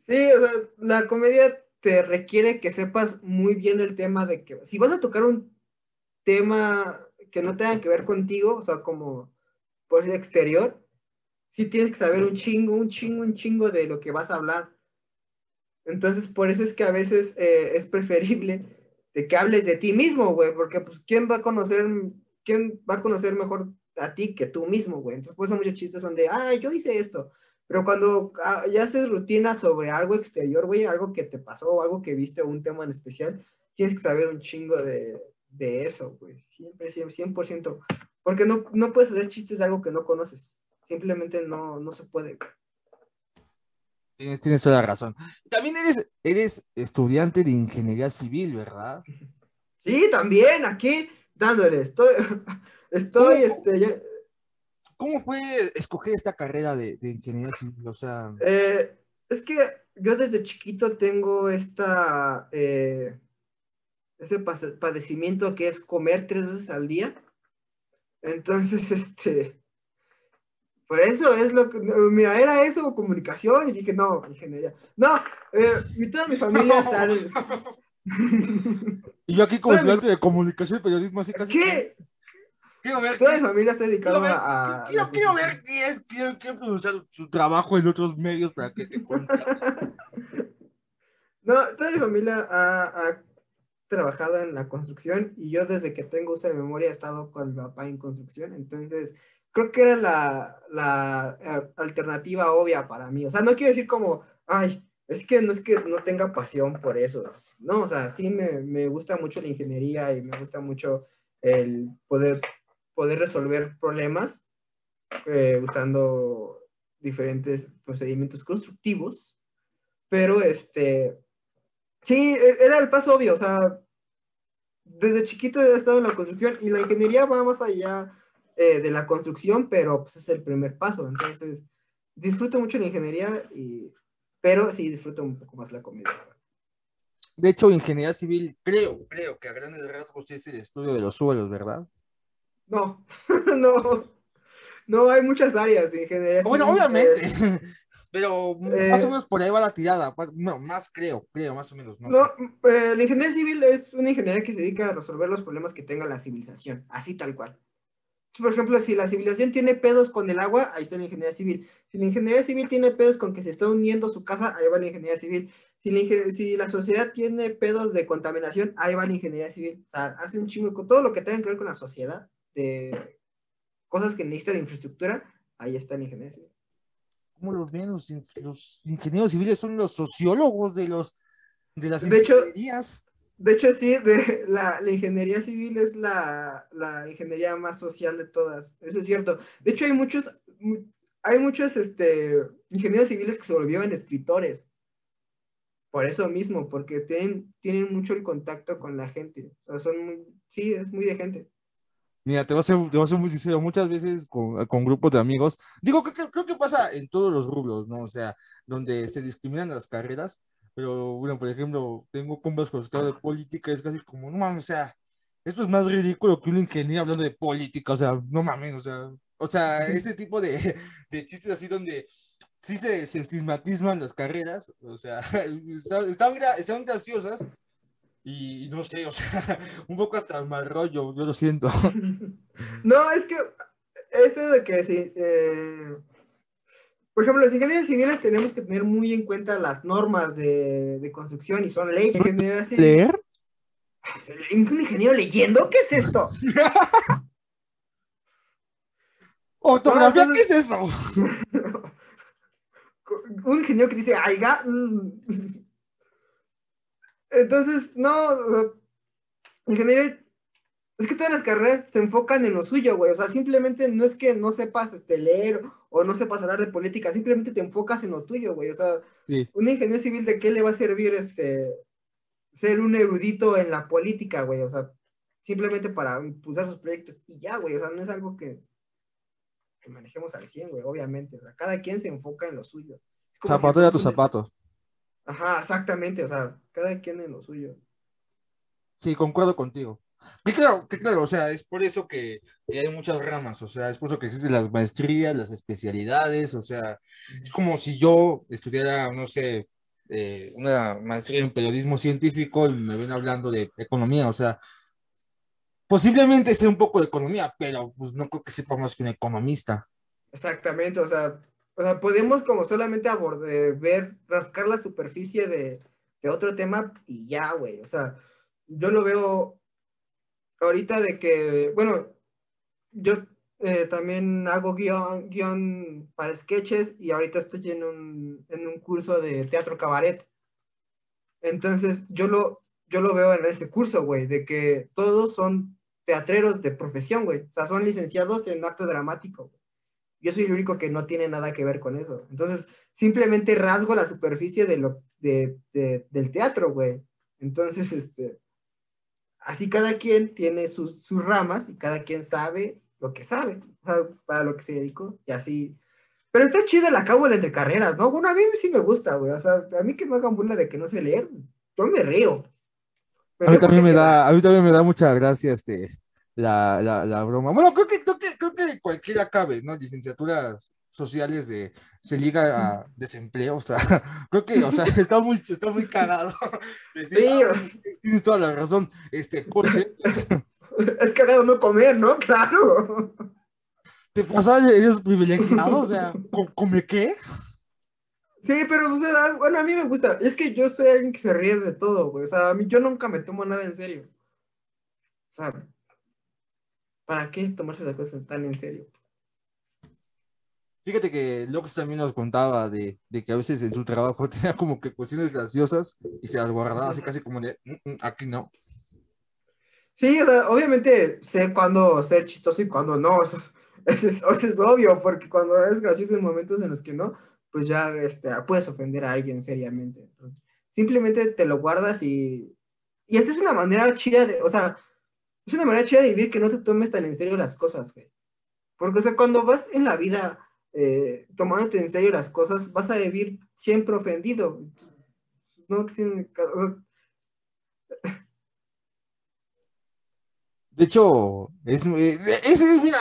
Sí, o sea, la comedia te requiere que sepas muy bien el tema de que si vas a tocar un tema que no tenga que ver contigo, o sea, como por el exterior, sí tienes que saber un chingo, un chingo, un chingo de lo que vas a hablar. Entonces, por eso es que a veces eh, es preferible de que hables de ti mismo, güey, porque pues, ¿quién va a conocer, quién va a conocer mejor a ti que tú mismo, güey? Entonces, por muchos chistes son de, ah, yo hice esto. Pero cuando ah, ya haces rutina sobre algo exterior, güey, algo que te pasó o algo que viste o un tema en especial, tienes que saber un chingo de, de eso, güey. Siempre, 100%. Porque no, no puedes hacer chistes de algo que no conoces. Simplemente no, no se puede. Tienes, tienes toda la razón. También eres, eres estudiante de ingeniería civil, ¿verdad? Sí, también, aquí dándole. Estoy, estoy, ¿Cómo? este, ya- ¿Cómo fue escoger esta carrera de, de ingeniería civil? O sea, Eh, es que yo desde chiquito tengo esta, eh, ese padecimiento que es comer tres veces al día. Entonces, este, por eso es lo que, mira, era eso comunicación y dije, no, ingeniería. No, eh, toda mi familia está de- y yo aquí como estudiante de comunicación y periodismo, así casi. ¿Qué? Quiero ver, Toda mi quiero, familia está dedicada a... quiero, quiero ver quién, quién, quién pronunciar su trabajo en otros medios para que te contraten. No, toda mi familia ha, ha trabajado en la construcción y yo desde que tengo uso de memoria he estado con mi papá en construcción, entonces creo que era la, la eh, alternativa obvia para mí. O sea, no quiero decir como, ay, es que no es que no tenga pasión por eso. No, o sea, sí me, me gusta mucho la ingeniería y me gusta mucho el poder, poder resolver problemas eh, usando diferentes procedimientos constructivos, pero este, sí, e- era el paso obvio, o sea, desde chiquito he estado en la construcción y la ingeniería va más allá eh, de la construcción, pero pues es el primer paso, entonces disfruto mucho la ingeniería, y, pero sí disfruto un poco más la comedia. De hecho, ingeniería civil, creo, creo que a grandes rasgos es el estudio de los suelos, ¿verdad? No, no, no, hay muchas áreas de ingeniería. Bueno, civil, obviamente, eh, pero eh, más o menos por ahí va la tirada. No, más creo, creo, más o menos. No, No, sé. eh, la ingeniería civil es una ingeniería que se dedica a resolver los problemas que tenga la civilización, así tal cual. Por ejemplo, si la civilización tiene pedos con el agua, ahí está la ingeniería civil. Si la ingeniería civil tiene pedos con que se está hundiendo su casa, ahí va la ingeniería civil. Si la, ingen- si la sociedad tiene pedos de contaminación, ahí va la ingeniería civil. O sea, hace un chingo con todo lo que tenga que ver con la sociedad, de cosas que necesita de infraestructura, ahí está la ingeniería civil. ¿Cómo los ven los, in- los ingenieros civiles? Son los sociólogos de los de las De hecho-. De hecho, sí, de, la, la ingeniería civil es la, la ingeniería más social de todas. Eso es cierto. De hecho, hay muchos, mu- hay muchos este, ingenieros civiles que se volvieron escritores. Por eso mismo, porque tienen, tienen mucho el contacto con la gente. O son muy, sí, es muy de gente. Mira, te voy a ser, te voy a ser muy sincero, muchas veces con, con grupos de amigos, digo, creo que, creo que pasa en todos los rubros, ¿no? O sea, donde se discriminan las carreras, pero bueno, por ejemplo, tengo compas con los que hablo de política, es casi como, no mames, o sea, esto es más ridículo que un ingeniero hablando de política, o sea, no mames, o sea, o sea, ese tipo de, de chistes así donde sí se, se estigmatizan las carreras, o sea, están, están gra- están graciosas, y, y no sé, o sea, un poco hasta mal rollo, yo lo siento. No, es que esto de que sí, eh, por ejemplo, los ingenieros civiles tenemos que tener muy en cuenta las normas de, de construcción y son leyes. ¿Leer? ¿Un ingeniero leyendo? ¿Qué es esto? ¿Ortografía? ¿Qué es eso? Un ingeniero que dice, aiga. mm". Entonces, no, ingeniería, es que todas las carreras se enfocan en lo suyo, güey. O sea, simplemente no es que no sepas este, leer o no sepas hablar de política, simplemente te enfocas en lo tuyo, güey. O sea, Sí. un ingeniero civil, ¿de qué le va a servir este ser un erudito en la política, güey? O sea, simplemente para impulsar sus proyectos y ya, güey. O sea, no es algo que, que manejemos al 100, güey, obviamente. O sea, cada quien se enfoca en lo suyo. como si a tus zapatos. Ajá, exactamente, o sea, cada quien en lo suyo. Sí, concuerdo contigo. Que claro, que claro, o sea, es por eso que, hay muchas ramas, o sea, es por eso que existen las maestrías, las especialidades, o sea, es como si yo estudiara, no sé, eh, una maestría en periodismo científico y me ven hablando de economía, o sea, posiblemente sé un poco de economía, pero pues no creo que sepa más que un economista. Exactamente, o sea, o sea, podemos como solamente abordar, ver, rascar la superficie de, de otro tema y ya, güey, o sea, yo lo veo ahorita de que, bueno, yo eh, también hago guion, guion para sketches y ahorita estoy en un, en un curso de teatro cabaret. Entonces, yo lo, yo lo veo en ese curso, güey, de que todos son teatreros de profesión, güey. O sea, son licenciados en arte dramático. Yo soy el único que no tiene nada que ver con eso. Entonces, simplemente rasgo la superficie de lo, de, de- del teatro, güey. Entonces, este, así cada quien tiene sus, sus ramas y cada quien sabe lo que sabe, o sea, para lo que se dedicó, y así. Pero está chido la cábula entre carreras, ¿no? Bueno, a mí sí me gusta, güey. O sea, a mí que me hagan burla de que no sé leer, yo me río. A mí también me da, a mí también me da mucha gracia este, la, la, la broma. Bueno, creo que, creo que, creo que cualquiera cabe, ¿no? Licenciaturas sociales de, se liga a desempleo, o sea, creo que, o sea, está muy, está muy cagado. Decir, Sí, "Ah, tienes toda la razón, este, Ponce, Es cagado no comer, ¿no? Claro. ¿te pasa? ¿Eres privilegiado? O sea, ¿co- ¿come qué? Sí, pero, o sea, bueno, a mí me gusta. Es que yo soy alguien que se ríe de todo, güey. O sea, a mí yo nunca me tomo nada en serio. O sea, ¿para qué tomarse las cosas tan en serio? Fíjate que Lux también nos contaba de, de que a veces en su trabajo tenía como que cuestiones graciosas y se las guardaba así casi como de, "Mm, mm, aquí no. Sí, o sea, obviamente sé cuándo ser chistoso y cuándo no. Eso es, eso es obvio, porque cuando es gracioso en momentos en los que no, pues ya este, puedes ofender a alguien seriamente. Entonces, simplemente te lo guardas y. Y esta es una manera chida de. O sea, es una manera chida de vivir que no te tomes tan en serio las cosas, güey. Porque, o sea, cuando vas en la vida eh, tomándote en serio las cosas, vas a vivir siempre ofendido. No tiene. De hecho, es, ese es, mira,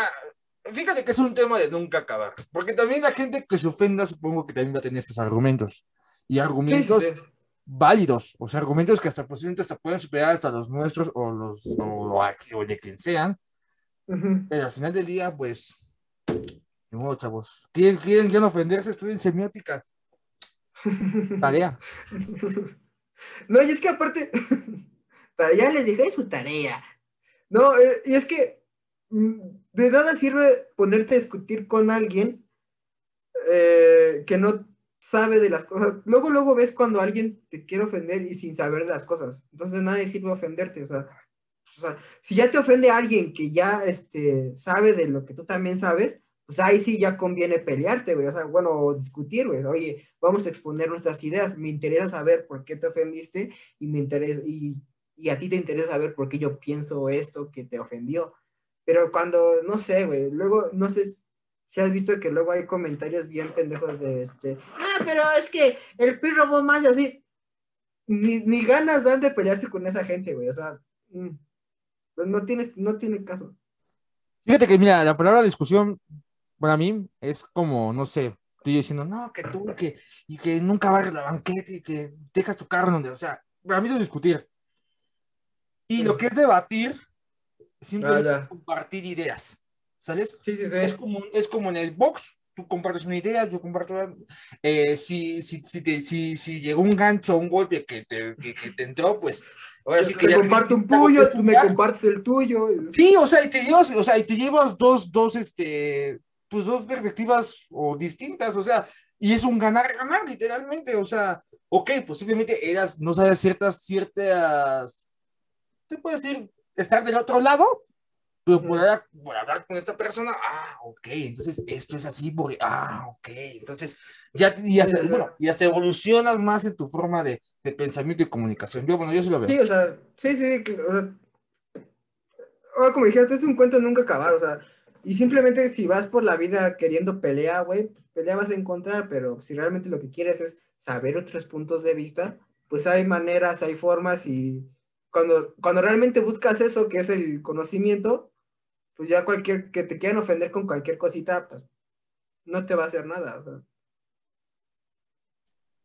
fíjate que es un tema de nunca acabar, porque también la gente que se ofenda supongo que también va a tener sus argumentos, y sí, argumentos sí. válidos, o sea, argumentos que hasta posiblemente hasta pueden superar hasta los nuestros o los o, o de quien sean, Ujú. pero al final del día, pues, modo, chavos, ¿quieren, quieren, quieren ofenderse? Estudien semiótica, tarea. No, y es que aparte, ya les dejé su tarea. No, eh, y es que mm, de nada sirve ponerte a discutir con alguien eh, que no sabe de las cosas. Luego, luego ves cuando alguien te quiere ofender y sin saber de las cosas. Entonces, nada sirve ofenderte. O sea, o sea, si ya te ofende alguien que ya este, sabe de lo que tú también sabes, pues ahí sí ya conviene pelearte, güey. O sea, bueno, discutir, güey. Oye, vamos a exponer nuestras ideas. Me interesa saber por qué te ofendiste y me interesa, y, y a ti te interesa saber por qué yo pienso esto que te ofendió. Pero cuando, no sé, güey, luego, no sé si has visto que luego hay comentarios bien pendejos de este, ah, pero es que el PRI robó más y así. Ni, ni ganas dan de pelearse con esa gente, güey. O sea, mm, no, tienes, no tiene caso. Fíjate que, mira, la palabra discusión para mí es como, no sé, estoy diciendo, no, que tú, que, y que nunca barres la banqueta y que dejas tu carro donde, o sea, para mí eso es discutir. Y lo que es debatir, simplemente Ah, compartir ideas, ¿sabes? Sí, sí, Es sí. como, es como en el box, tú compartes una idea, yo comparto una- eh, si, si, si, te, si, si llegó un gancho, un golpe que te, que, que te entró, pues ahora sí que Te comparto un puño, tú me compartes el tuyo. Sí, o sea, y te llevas, o sea, y te llevas dos, dos, este, pues dos perspectivas o distintas, o sea, y es un ganar, ganar, literalmente, o sea, ok, posiblemente eras, no sabes ciertas, ciertas, te puedes decir, estar del otro lado, pero por, hablar, por hablar con esta persona, ah, ok, entonces esto es así, porque, ah, ok, entonces ya, y hasta, bueno, y hasta evolucionas más en tu forma de, de pensamiento y comunicación. Yo, bueno, yo sí lo veo. Sí, o sea, sí, sí, o sea, ahora como dijiste, es un cuento nunca acabar, o sea, Y simplemente si vas por la vida queriendo pelea, güey, pues pelea vas a encontrar, pero si realmente lo que quieres es saber otros puntos de vista, pues hay maneras, hay formas y cuando, cuando realmente buscas eso, que es el conocimiento, pues ya cualquier, que te quieran ofender con cualquier cosita, pues no te va a hacer nada.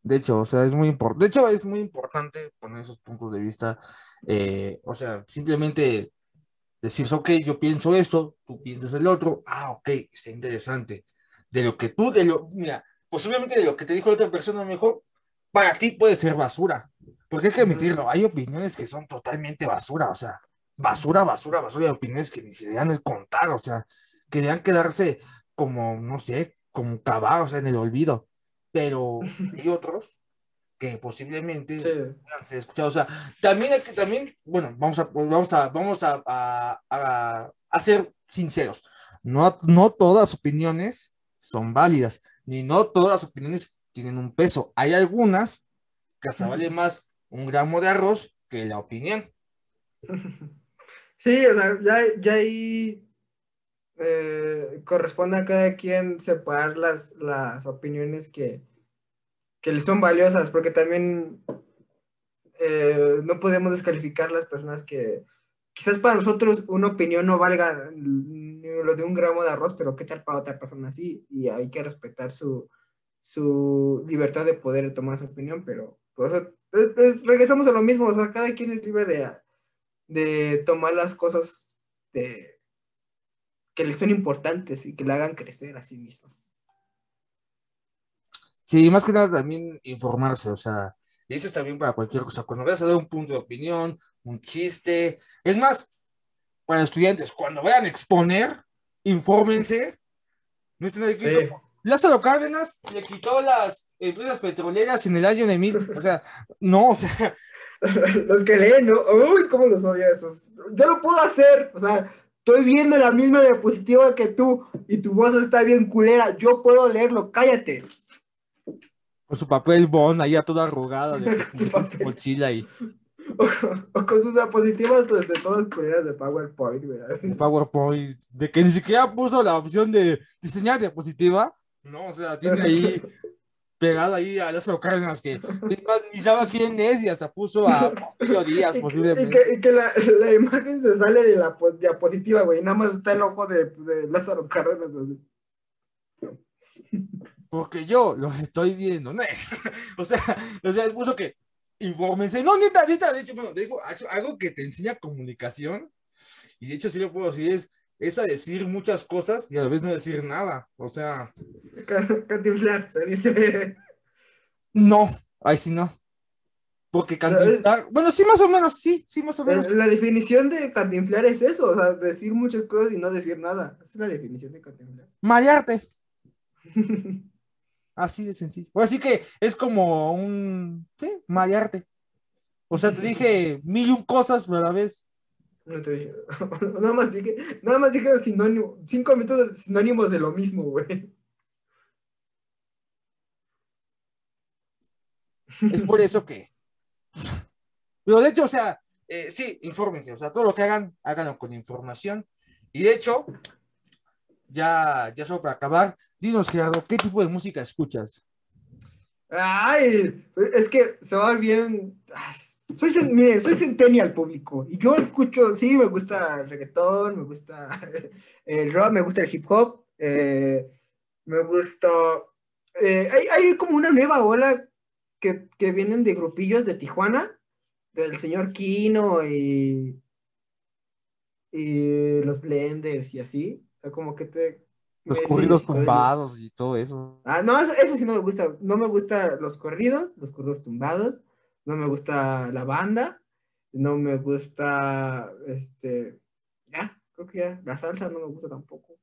De hecho, o sea, es muy importante. De hecho, es muy importante poner esos puntos de vista. Eh, o sea, simplemente decir, ok, yo pienso esto, tú piensas el otro. Ah, ok, está interesante. De lo que tú, de lo, mira, posiblemente de lo que te dijo la otra persona, mejor, para ti puede ser basura. Porque hay que admitirlo, hay opiniones que son totalmente basura, o sea, basura, basura, basura, de opiniones que ni se dejan el contar, o sea, querían quedarse como, no sé, como cabados en el olvido pero hay otros que posiblemente han sido escuchado. O sea, también hay que, también, bueno, vamos a, vamos a, vamos a, a, a, ser sinceros. No, no todas opiniones son válidas, ni no todas las opiniones tienen un peso. Hay algunas que hasta vale más un gramo de arroz que la opinión. Sí, o sea, ya, ya ahí eh, corresponde a cada quien separar las, las opiniones que, que le son valiosas, porque también eh, no podemos descalificar las personas que quizás para nosotros una opinión no valga ni lo de un gramo de arroz, pero qué tal para otra persona así, y hay que respetar su, su libertad de poder tomar su opinión, pero pues, regresamos a lo mismo, o sea, cada quien es libre de, de tomar las cosas de, que le son importantes y que le hagan crecer a sí mismos. Sí, más que nada también informarse, o sea, y eso es también para cualquier cosa. Cuando vayas a dar un punto de opinión, un chiste, es más, para estudiantes, cuando vayan a exponer, infórmense. No estén aquí Lázaro Cárdenas le quitó las empresas petroleras en el año de mil. O sea, no, o sea. Los que leen, ¿no? Uy, cómo los odio esos. Yo lo puedo hacer. O sea, Estoy viendo la misma diapositiva que tú y tu voz está bien culera. Yo puedo leerlo, cállate. Con su papel bond ahí a toda arrugada de su mochila y. O, con sus diapositivas desde todas culeras de PowerPoint, De PowerPoint, de que ni siquiera puso la opción de diseñar diapositiva. No, o sea, tiene ahí pegado ahí a Lázaro Cárdenas, que ni sabe quién es y hasta puso a Díaz, posiblemente. Y que, la, la, imagen se sale de la diapositiva, güey, nada más está el ojo de, de Lázaro Cárdenas así. Porque yo lo estoy viendo, ¿no? o sea, o sea, puso que infórmense. No, neta, neta, de hecho, bueno, digo, algo que te enseña comunicación, y de hecho sí lo puedo decir, es es a decir muchas cosas y a la vez no decir nada. O sea. Cantinflar, se dice. No, ahí sí no. Porque cantinflar. Bueno, sí, más o menos, sí, sí, más o menos. La definición de cantinflar es eso, o sea, decir muchas cosas y no decir nada. Esa es la definición de cantinflar. Marearte. Así de sencillo. Así que es como un. Sí, marearte. O sea, te dije mil y un cosas, pero a la vez no te dije. nada más dije, nada más dije sinónimo, cinco minutos sinónimos de lo mismo, güey. Es por eso que. Pero de hecho, o sea, eh, sí, infórmense, o sea, todo lo que hagan, háganlo con información. Y de hecho, ya, ya solo para acabar, dinos, Gerardo, ¿qué tipo de música escuchas? Ay, es que se va bien soy, mire, soy centennial público. Y yo escucho, sí, me gusta el reggaetón, me gusta el rock, me gusta el hip hop, eh, me gusta... Eh, hay, hay, como una nueva ola que, que, vienen de grupillos de Tijuana, del señor Kino y, y los Blenders y así. O sea, como que te... Los corridos tumbados y todo eso. Ah, no, eso sí no me gusta. No me gustan los corridos, los corridos tumbados no me gusta la banda, no me gusta, este, ya, creo que ya, la salsa no me gusta tampoco.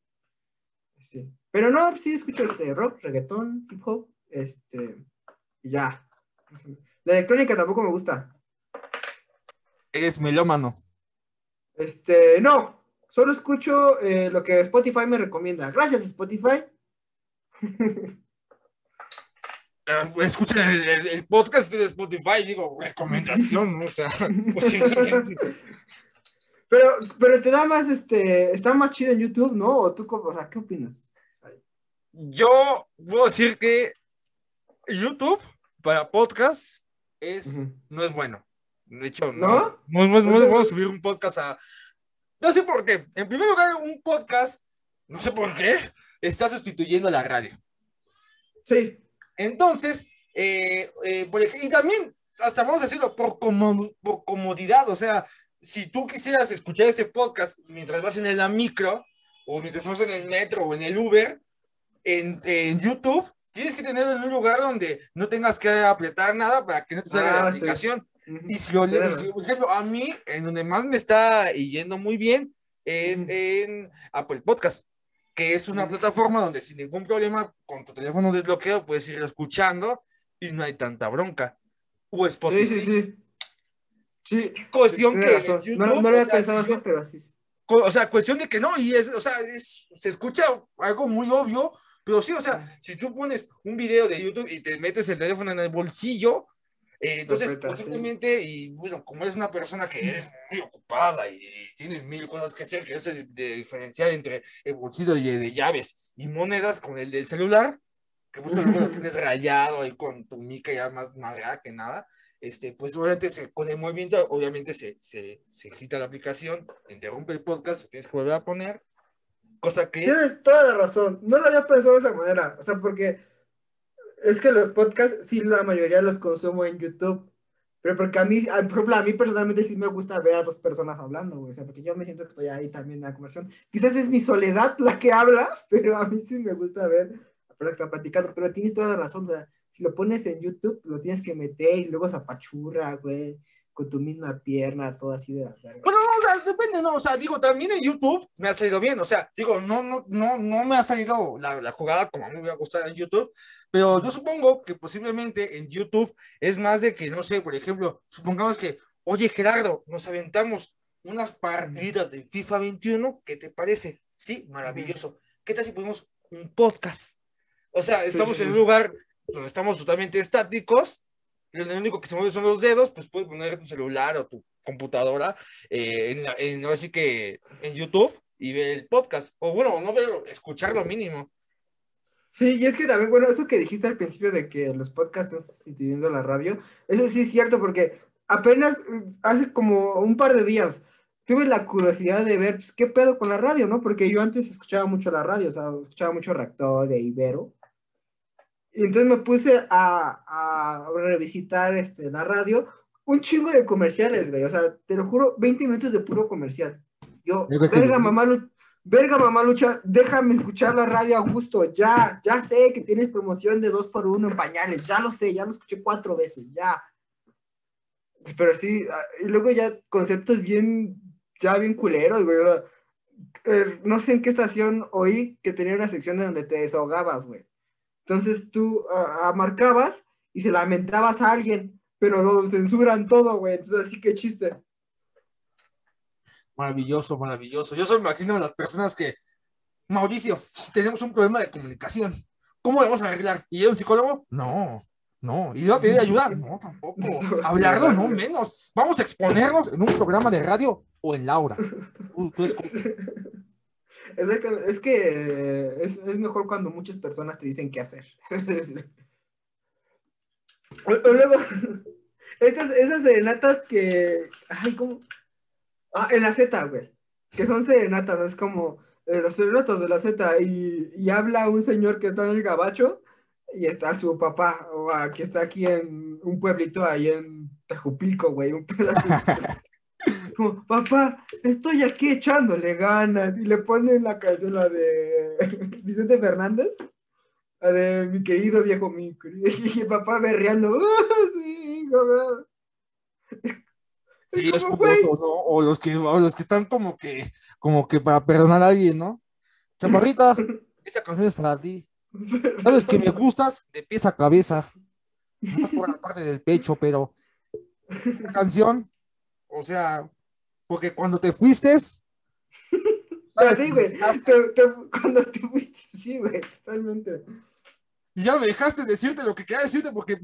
Sí. Pero no, sí escucho este rock, reggaetón, hip hop, este, ya. La electrónica tampoco me gusta. Eres melómano. Este, no, solo escucho eh, lo que Spotify me recomienda. Gracias, Spotify. Eh, escuchen el, podcast de Spotify, digo, recomendación, ¿no? O sea, posiblemente. Pero, pero te da más, este, está más chido en YouTube, ¿no? ¿O tú, o sea, qué opinas? Yo puedo decir que YouTube para podcast es, no es bueno. De hecho, ¿No? no, no, no es- no es Oye, bueno subir un podcast a... No sé por qué. En primer lugar, un podcast, no sé por qué, está sustituyendo a la radio. Sí. Entonces, eh, eh, por ej- y también, hasta vamos a decirlo, por, como- por comodidad, o sea, si tú quisieras escuchar este podcast mientras vas en la micro, o mientras vas en el metro o en el Uber, en, en YouTube, tienes que tenerlo en un lugar donde no tengas que apretar nada para que no te salga la Ah, aplicación. Y si, le- Claro. si, por ejemplo, a mí, en donde más me está yendo muy bien, es en Apple Podcast, que es una plataforma donde sin ningún problema, con tu teléfono desbloqueado, puedes ir escuchando y no hay tanta bronca. O Sí, Spotify. sí, sí. Sí. Cuestión tienes que YouTube, no, no lo había o sea, pensado yo- así, pero así es. o sea, cuestión de que no, y es, o sea, es, se escucha algo muy obvio, pero sí, o sea, si tú pones un video de YouTube y te metes el teléfono en el bolsillo, eh, entonces posiblemente, y bueno, como eres una persona que es muy ocupada y tienes mil cosas que hacer, que no sé de diferenciar entre el bolsillo de, de llaves y monedas con el del celular, que luego lo tienes rayado ahí con tu mica ya más madreada que nada, este, pues obviamente se, con el movimiento, obviamente se, se, se quita la aplicación, te interrumpe el podcast, tienes que volver a poner, cosa que... Tienes toda la razón. No lo había pensado de esa manera. O sea, porque es que los podcasts, sí, la mayoría los consumo en YouTube. Pero porque a mí, a- por ejemplo, a mí personalmente sí me gusta ver a dos personas hablando, güey. O sea, porque yo me siento que estoy ahí también en la conversación. Quizás es mi soledad la que habla, pero a mí sí me gusta ver a la persona que está platicando. Pero tienes toda la razón. O sea, si lo pones en YouTube, lo tienes que meter y luego se apachurra, güey. Con tu misma pierna, todo así de la verga. Bueno, no, depende, no, o sea, digo, también en YouTube me ha salido bien, o sea, digo, no, no, no, no me ha salido la, la jugada como a mí me hubiera gustado en YouTube, pero yo supongo que posiblemente en YouTube es más de que, no sé, por ejemplo, supongamos que, oye, Gerardo, nos aventamos unas partidas de FIFA 21, ¿qué te parece? Sí, maravilloso. ¿Qué tal si ponemos un podcast? O sea, estamos en un lugar donde estamos totalmente estáticos, lo único que se mueve son los dedos, pues puedes poner tu celular o tu computadora eh, en, la- en, que en YouTube y ver el podcast. O bueno, no verlo, escucharlo mínimo. Sí, y es que también, bueno, eso que dijiste al principio de que los podcasts están sustituyendo la radio, eso sí es cierto porque apenas eh, hace como un par de días tuve la curiosidad de ver pues, qué pedo con la radio, ¿no? Porque yo antes escuchaba mucho la radio, o sea, escuchaba mucho Reactor e Ibero. Y entonces me puse a, a revisitar este, la radio, un chingo de comerciales, güey, o sea, te lo juro, 20 minutos de puro comercial. Yo, verga, mamá, Lu- verga, mamá Lucha, déjame escuchar la radio a gusto, ya, ya sé que tienes promoción de dos por uno en pañales, ya lo sé, ya lo escuché cuatro veces, ya. Pero sí, ah, y luego ya conceptos bien, ya bien culeros, güey. eh, no sé en qué estación oí que tenía una sección de donde te desahogabas, güey. Entonces tú ah, marcabas y se lamentabas a alguien, pero lo censuran todo, güey. Entonces así que chiste. Maravilloso, maravilloso. Yo solo imagino a las personas que, Mauricio, tenemos un problema de comunicación. ¿Cómo lo vamos a arreglar? ¿Y un psicólogo? No, no. ¿Y le va a pedir ayuda? No, tampoco. Hablarlo, no, menos. Vamos a exponernos en un programa de radio o en Laura. Tú- tú escoges. Exacto, es que es, es mejor cuando muchas personas te dicen qué hacer. Luego, esas, esas serenatas que. Ay, ¿cómo? Ah, en la Z, güey. Que son serenatas, es como eh, los serenatas de la Z. Y, y habla un señor que está en el gabacho y está su papá, o que está aquí en un pueblito ahí en Tajupilco, güey. Un pedazo. Como, papá, estoy aquí echándole ganas. Y le ponen la canción, la de Vicente Fernández. La de mi querido viejo, mi querido. Y papá berreando. "Ah, sí, mamá". Sí, jugoso, ¿no? O los que, o los que están como que, como que para perdonar a alguien, ¿no? Chaparrita, esta canción es para ti. Sabes que me gustas de pies a cabeza. Más por la parte del pecho, pero la canción, o sea, porque cuando te fuiste, Pero sí, güey. te- te- Cuando te fuiste, sí, güey, totalmente. Y ya me dejaste decirte lo que quería decirte porque,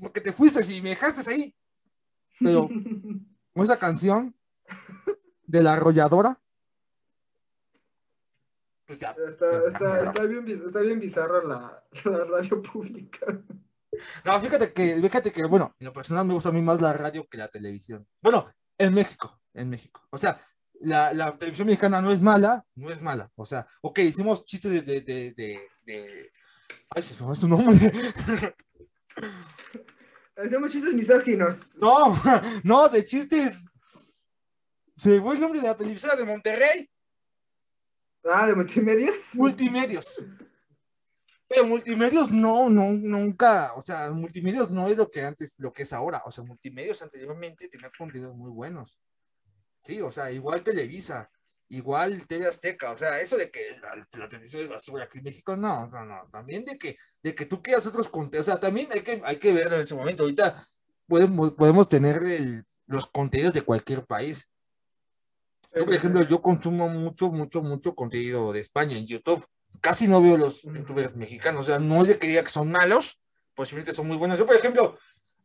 porque te fuiste y me dejaste ahí. Pero con esa canción, de la arrolladora. Pues ya. Está, está, está, bien, está bien bizarra la, la radio pública. No, fíjate que, fíjate que, bueno, en lo personal me gusta a mí más la radio que la televisión. Bueno, en México, en México. O sea, la, la televisión mexicana no es mala, no es mala. O sea, ok, hicimos chistes de, de, de, de, de... Ay, se llama su nombre. Hacemos chistes misóginos. No, no, de chistes. Se fue el nombre de la televisora de Monterrey. Ah, de multimedios. Multimedios. Pero multimedios no, no, nunca, o sea, multimedios no es lo que antes, lo que es ahora. O sea, multimedios anteriormente tenía contenidos muy buenos. Sí, o sea, igual Televisa, igual TV Azteca, o sea, eso de que la, televisión es basura aquí en México, no, no, no, también de que, de que tú quieras otros contenidos, o sea, también hay que, hay que ver en ese momento, ahorita podemos, podemos tener los contenidos de cualquier país. Yo, por ejemplo, yo consumo mucho, mucho, mucho contenido de España en YouTube casi no veo los youtubers mexicanos, o sea, no es de que diga que son malos, posiblemente son muy buenos. Yo, por ejemplo,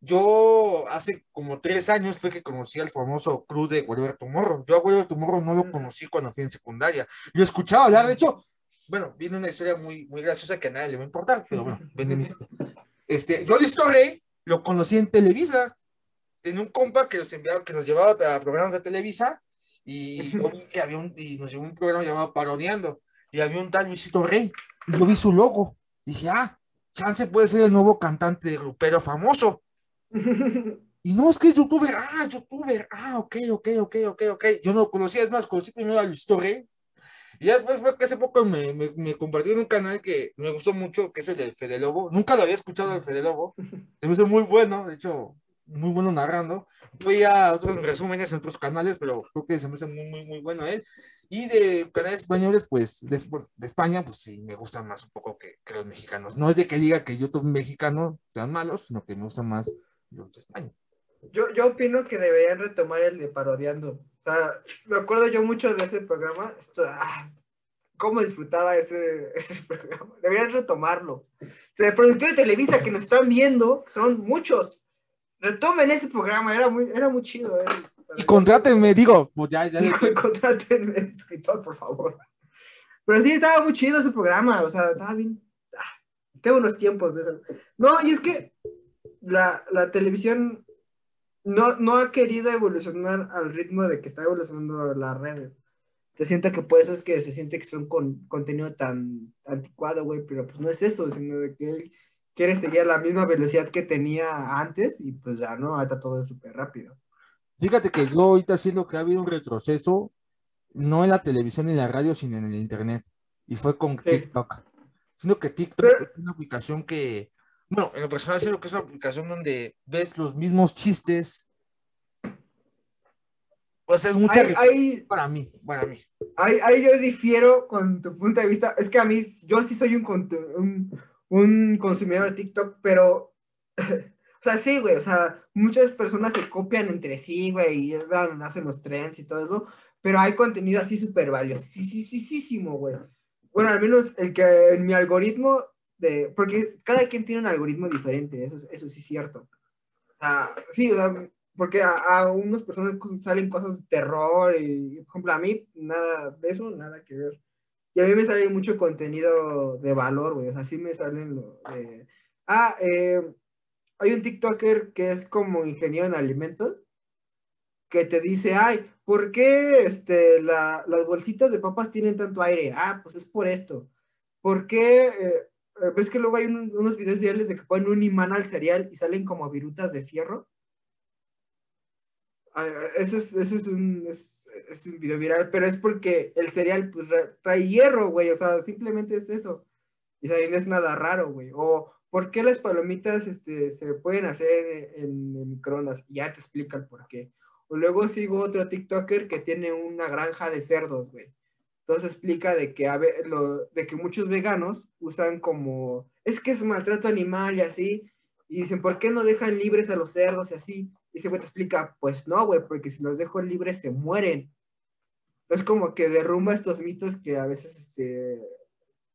yo hace como tres años fue que conocí al famoso club de Guadalupe Morro. Yo a Guadalupe Morro no lo conocí cuando fui en secundaria. Yo escuchaba hablar, de hecho, bueno, viene una historia muy, muy graciosa que a nadie le va a importar, pero bueno, vende mi Este, yo Listo Rey lo conocí en Televisa. Tenía un compa que nos enviaba, que nos llevaba a programas de Televisa y, yo vi que había un, y nos llevó un programa llamado Parodiando y había un tal Luisito Rey, y yo vi su logo. Dije, ah, Chance puede ser el nuevo cantante de grupero famoso. Y no, es que es youtuber, ah, youtuber, ah, ok, ok, ok, ok, ok. Yo no lo conocía, es más, conocí primero a Luisito Rey. Y después fue que hace poco me, me, me, compartió en un canal que me gustó mucho, que es el del Fede Lobo. Nunca lo había escuchado el Fede Lobo. Se me hizo muy bueno, de hecho, muy bueno narrando. Voy a otros resúmenes en otros canales, pero creo que se me hace muy, muy, muy bueno él. Y de canales españoles, pues, de, de, España, pues sí, me gustan más un poco que, que, los mexicanos. No es de que diga que YouTube mexicano sean malos, sino que me gustan más los de España. Yo, yo opino que deberían retomar el de parodiando. O sea, me acuerdo yo mucho de ese programa. Esto, ah, ¿Cómo disfrutaba ese, ese, programa? Deberían retomarlo. O sea, el productor de Televisa que nos están viendo son muchos. Retomen ese programa, era muy, era muy chido. Eh. Y contrátenme, digo, pues ya, ya. contrátenme, escritor, por favor. Pero sí, estaba muy chido ese programa, o sea, estaba bien. Ah, qué buenos tiempos de eso. No, y es que la, la televisión no, no ha querido evolucionar al ritmo de que está evolucionando las redes. Se siente que por eso es que se siente que son con contenido tan anticuado, güey, pero pues no es eso, sino de que él quiere seguir a la misma velocidad que tenía antes y pues ya no, está todo súper rápido. Fíjate que yo ahorita siento que ha habido un retroceso, no en la televisión ni en la radio, sino en el internet. Y fue con TikTok. Siento que TikTok es una aplicación que, bueno, en lo personal siento que es una aplicación donde ves los mismos chistes. Pues es mucha hay, para mí, para mí. Ahí, ahí, yo difiero con tu punto de vista. Es que a mí, yo sí soy un, un un consumidor de TikTok, pero, o sea, sí, güey, o sea, muchas personas se copian entre sí, güey, y hacen los trends y todo eso, pero hay contenido así súper valiosísimo, güey. Bueno, al menos el que en mi algoritmo, de, porque cada quien tiene un algoritmo diferente, eso, eso sí es cierto. Ah, sí, o sea, porque a, a, unas personas salen cosas de terror y, por ejemplo, a mí nada de eso, nada que ver. Y a mí me sale mucho contenido de valor, güey. O sea, sí me salen lo de... Ah, eh, hay un TikToker que es como ingeniero en alimentos que te dice, ay, ¿por qué este, la, las bolsitas de papas tienen tanto aire? Ah, pues es por esto. ¿Por qué? Eh, ¿Ves que luego hay unos videos virales de que ponen un imán al cereal y salen como virutas de fierro? Ah, eso es, eso es un, es un video viral, pero es porque el cereal pues, trae hierro, güey, o sea, simplemente es eso. Y o no es nada raro, güey. O, ¿por qué las palomitas este, se pueden hacer en, en microondas? Ya te explica el por qué. O luego sigo otro TikToker que tiene una granja de cerdos, güey. Entonces explica de que, a ver, de que muchos veganos usan como, es que es maltrato animal y así. Y dicen, ¿por qué no dejan libres a los cerdos y así? Y se te explica, pues no, güey, porque si los dejo libres se mueren. Es como que derrumba estos mitos que a veces este,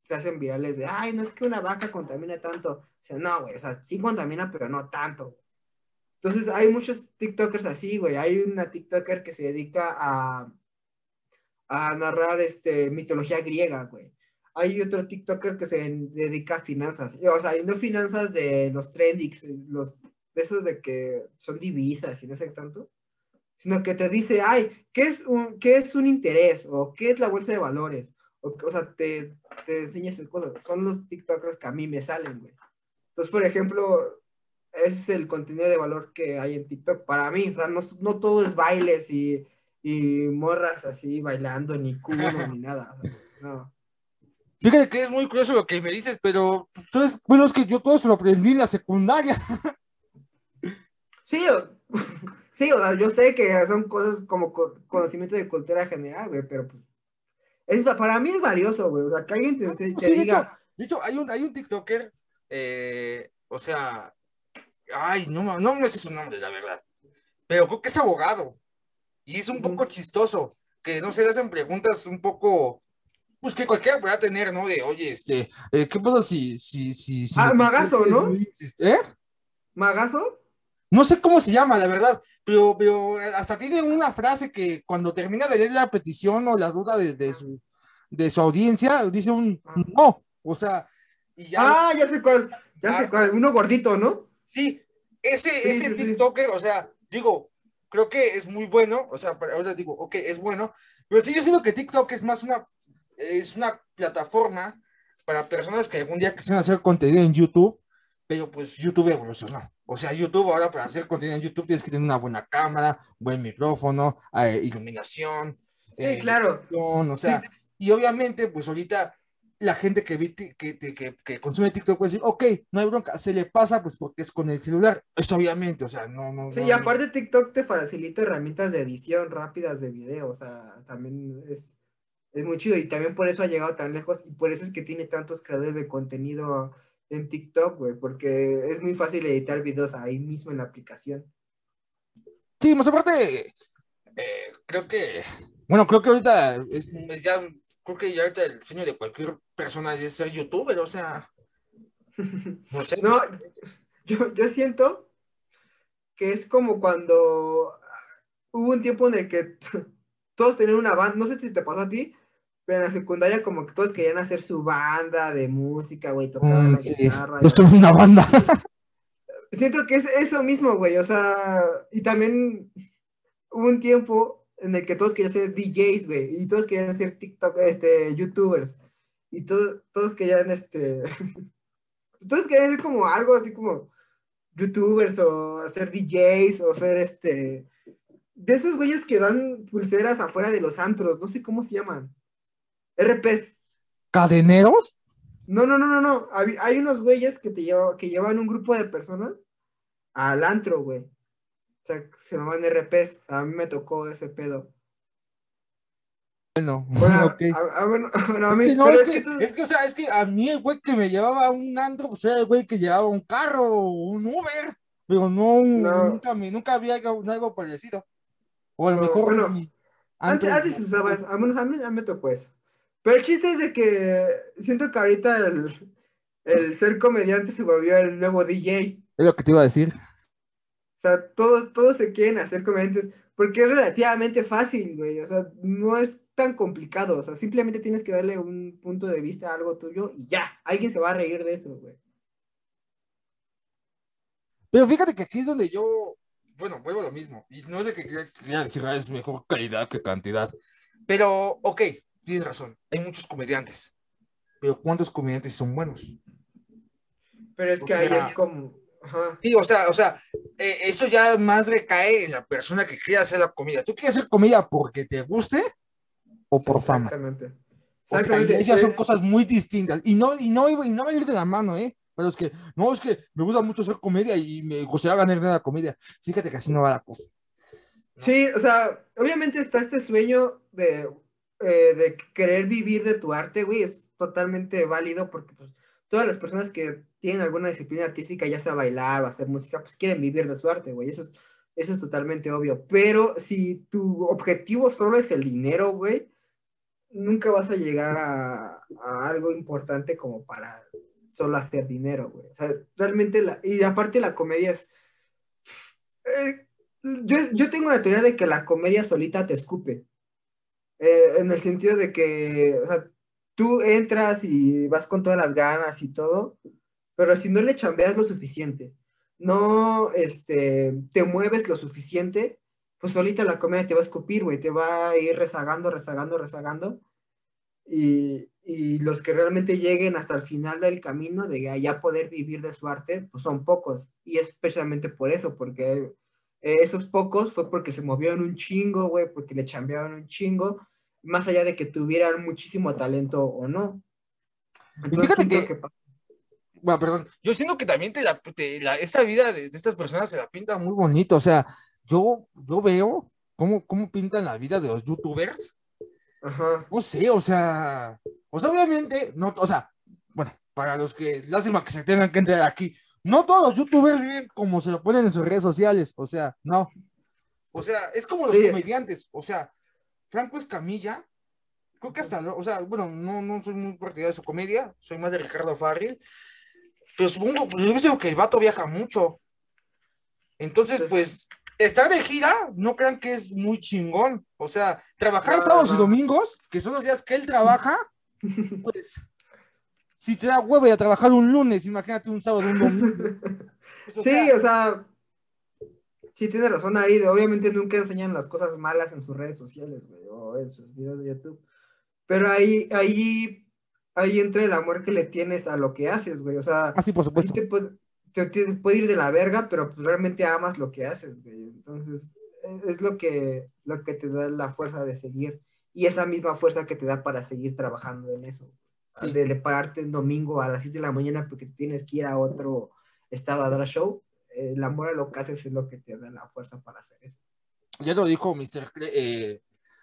se hacen virales de, ay, no es que una vaca contamine tanto. O sea, no, güey, o sea, sí contamina, pero no tanto. Entonces hay muchos TikTokers así, güey. Hay una TikToker que se dedica a, a narrar este, mitología griega, güey. Hay otro TikToker que se dedica a finanzas, o sea, no finanzas de los trendings, los, de esos de que son divisas y no sé tanto, sino que te dice, ay, ¿qué es un, qué es un interés? O ¿qué es la bolsa de valores? O, o sea, te, te enseña esas cosas. Son los TikTokers que a mí me salen, güey. Entonces, por ejemplo, ese es el contenido de valor que hay en TikTok para mí. O sea, no, no todo es bailes y, y morras así bailando, ni culo, ni nada. no. Fíjate que es muy curioso lo que me dices, pero entonces, bueno, es que yo todo se lo aprendí en la secundaria. Sí, sí, o sea, yo sé que son cosas como conocimiento de cultura general, güey, pero pues, es, para mí es valioso, güey, o sea, que alguien te, te Sí, de diga, hecho, de hecho, hay un, hay un TikToker, eh, o sea, ay, no, no me sé su nombre, la verdad, pero creo que es abogado y es un poco chistoso, que no se le hacen preguntas un poco, pues que cualquiera pueda tener, ¿no? De, oye, este, eh, ¿qué pasa si, si, si, si Ah, Magazo, ¿no? muy insist- ¿Eh? ¿Magazo? No sé cómo se llama, la verdad, pero, pero hasta tiene una frase que cuando termina de leer la petición o la duda de, de su, de su audiencia, dice un Ah. no, o sea, y ya, Ah, ya sé cuál, ya Ah. sé cuál, uno gordito, ¿no? sí, ese, Sí, ese sí, sí. TikToker, o sea, digo, creo que es muy bueno, o sea, ahora digo, ok, es bueno, pero sí, yo siento que TikTok es más una, es una plataforma para personas que algún día quisieran hacer contenido en YouTube, pero pues YouTube evolucionó. O sea, YouTube ahora para hacer contenido en YouTube tienes que tener una buena cámara, buen micrófono, eh, iluminación. Sí, eh, claro. o sea, y obviamente, pues ahorita la gente que, vi que, que, que, que consume TikTok puede decir, ok, no hay bronca, se le pasa pues porque es con el celular. Eso obviamente, o sea, no, no. Sí, no- y aparte TikTok te facilita herramientas de edición rápidas de video, o sea, también es, es muy chido y también por eso ha llegado tan lejos y por eso es que tiene tantos creadores de contenido en TikTok, güey, porque es muy fácil editar videos ahí mismo en la aplicación. Sí, más aparte, eh, creo que, bueno, creo que ahorita es, es ya, creo que ya ahorita el sueño de cualquier persona es ser youtuber, o sea, no sé. No, yo, yo siento que es como cuando hubo un tiempo en el que todos tenían una banda, no sé si te pasó a ti, pero en la secundaria como que todos querían hacer su banda de música, güey, tocaban Mm, la sí, guitarra. yo una banda. Siento que es eso mismo, güey, o sea, y también hubo un tiempo en el que todos querían ser DJs, güey, y todos querían ser TikTok, este, YouTubers, y todos, todos querían, este, todos querían ser como algo así como YouTubers o ser DJs o ser, este, de esos güeyes que dan pulseras afuera de los antros, no sé cómo se llaman, RPs. ¿Cadeneros? No, no, no, no, no. Hay, hay unos güeyes que te lleva, que llevan un grupo de personas al antro, güey. O sea, se llaman RPs. A mí me tocó ese pedo. Bueno, Bueno, ok. a, Es mí, que no, pero es que, es que, o sea, es que a mí el güey que me llevaba a un antro, pues era el güey que llevaba un carro o un Uber, pero no, No. nunca, nunca había algo, algo parecido. O a lo mejor bueno, mi antes, antes usaba eso. A menos a mí, me tocó eso. Pero el chiste es de que siento que ahorita el, el ser comediante se volvió el nuevo DJ. Es lo que te iba a decir. O sea, todos, todos se quieren hacer comediantes porque es relativamente fácil, güey. O sea, no es tan complicado. O sea, simplemente tienes que darle un punto de vista a algo tuyo y ya. Alguien se va a reír de eso, güey. Pero fíjate que aquí es donde yo, bueno, vuelvo a lo mismo. Y no es de que quiera quiera decir, "Ah, es mejor calidad que cantidad. Pero, ok, tienes razón. Hay muchos comediantes. Pero ¿cuántos comediantes son buenos? Pero es O que ahí sea- es como. Ajá. Sí, o sea, o sea, eh, eso ya más recae en la persona que quiere hacer la comida. ¿Tú quieres hacer comida porque te guste o por fama? Exactamente. O sea, y Exactamente. esas son Eh, cosas muy distintas. Y no, y no, y no va a ir de la mano, ¿eh? Pero es que, no, es que me gusta mucho hacer comedia y me gustaría ganar de la comedia. Fíjate que así no va la cosa. Sí, o sea, obviamente está este sueño de, eh, de querer vivir de tu arte, güey, es totalmente válido porque pues, todas las personas que tienen alguna disciplina artística, ya sea bailar o hacer música, pues quieren vivir de su arte, güey, eso es, eso es totalmente obvio. Pero si tu objetivo solo es el dinero, güey, nunca vas a llegar a, algo importante como para solo hacer dinero, güey. Realmente, la, y aparte la comedia es... eh, yo, yo tengo la teoría de que la comedia solita te escupe. eh, en el sentido de que, tú entras y vas con todas las ganas y todo, pero si no le chambeas lo suficiente, no este, te mueves lo suficiente, pues solita la comedia te va a escupir, güey, te va a ir rezagando, rezagando, rezagando. Y, y, los que realmente lleguen hasta el final del camino de ya poder vivir de su arte, pues son pocos. Y es precisamente por eso, porque esos pocos fue porque se movieron un chingo, güey, porque le chambeaban un chingo, más allá de que tuvieran muchísimo talento o no. Entonces, fíjate que, bueno, perdón, yo siento que también te la, esta vida de, de, estas personas se la pinta muy bonito, o sea, yo, yo veo cómo, cómo pintan la vida de los youtubers. Ajá. No sé, o sea, o sea, obviamente, no, o sea, bueno, para los que, lástima que se tengan que entrar aquí, no todos los youtubers viven como se lo ponen en sus redes sociales, o sea, no. O sea, es como los sí. comediantes, o sea, Franco Escamilla, creo que hasta, o sea, bueno, no, no soy muy partidario de su comedia, soy más de Ricardo Farril, pero supongo, pues yo pienso que el vato viaja mucho. Entonces, pues, estar de gira, no crean que es muy chingón. O sea, trabajar no, sábados no. y domingos, que son los días que él trabaja, pues, si te da huevo a trabajar un lunes, imagínate un sábado, un domingo. Pues, o sí, sea, o sea, sí tiene razón ahí, de, obviamente nunca enseñan las cosas malas en sus redes sociales, güey, o en sus videos de YouTube. Pero ahí, ahí, ahí entra el amor que le tienes a lo que haces, güey. O sea, ah, sí, por supuesto. Te puede, te, te puede, ir de la verga, pero pues realmente amas lo que haces, güey. Entonces, es lo que, lo que te da la fuerza de seguir. Y esa misma fuerza que te da para seguir trabajando en eso. Sí. De pararte el domingo a las 6 de la mañana porque tienes que ir a otro estado a dar show. El amor a lo que haces es lo que te da la fuerza para hacer eso. Ya lo dijo Mr. Eh,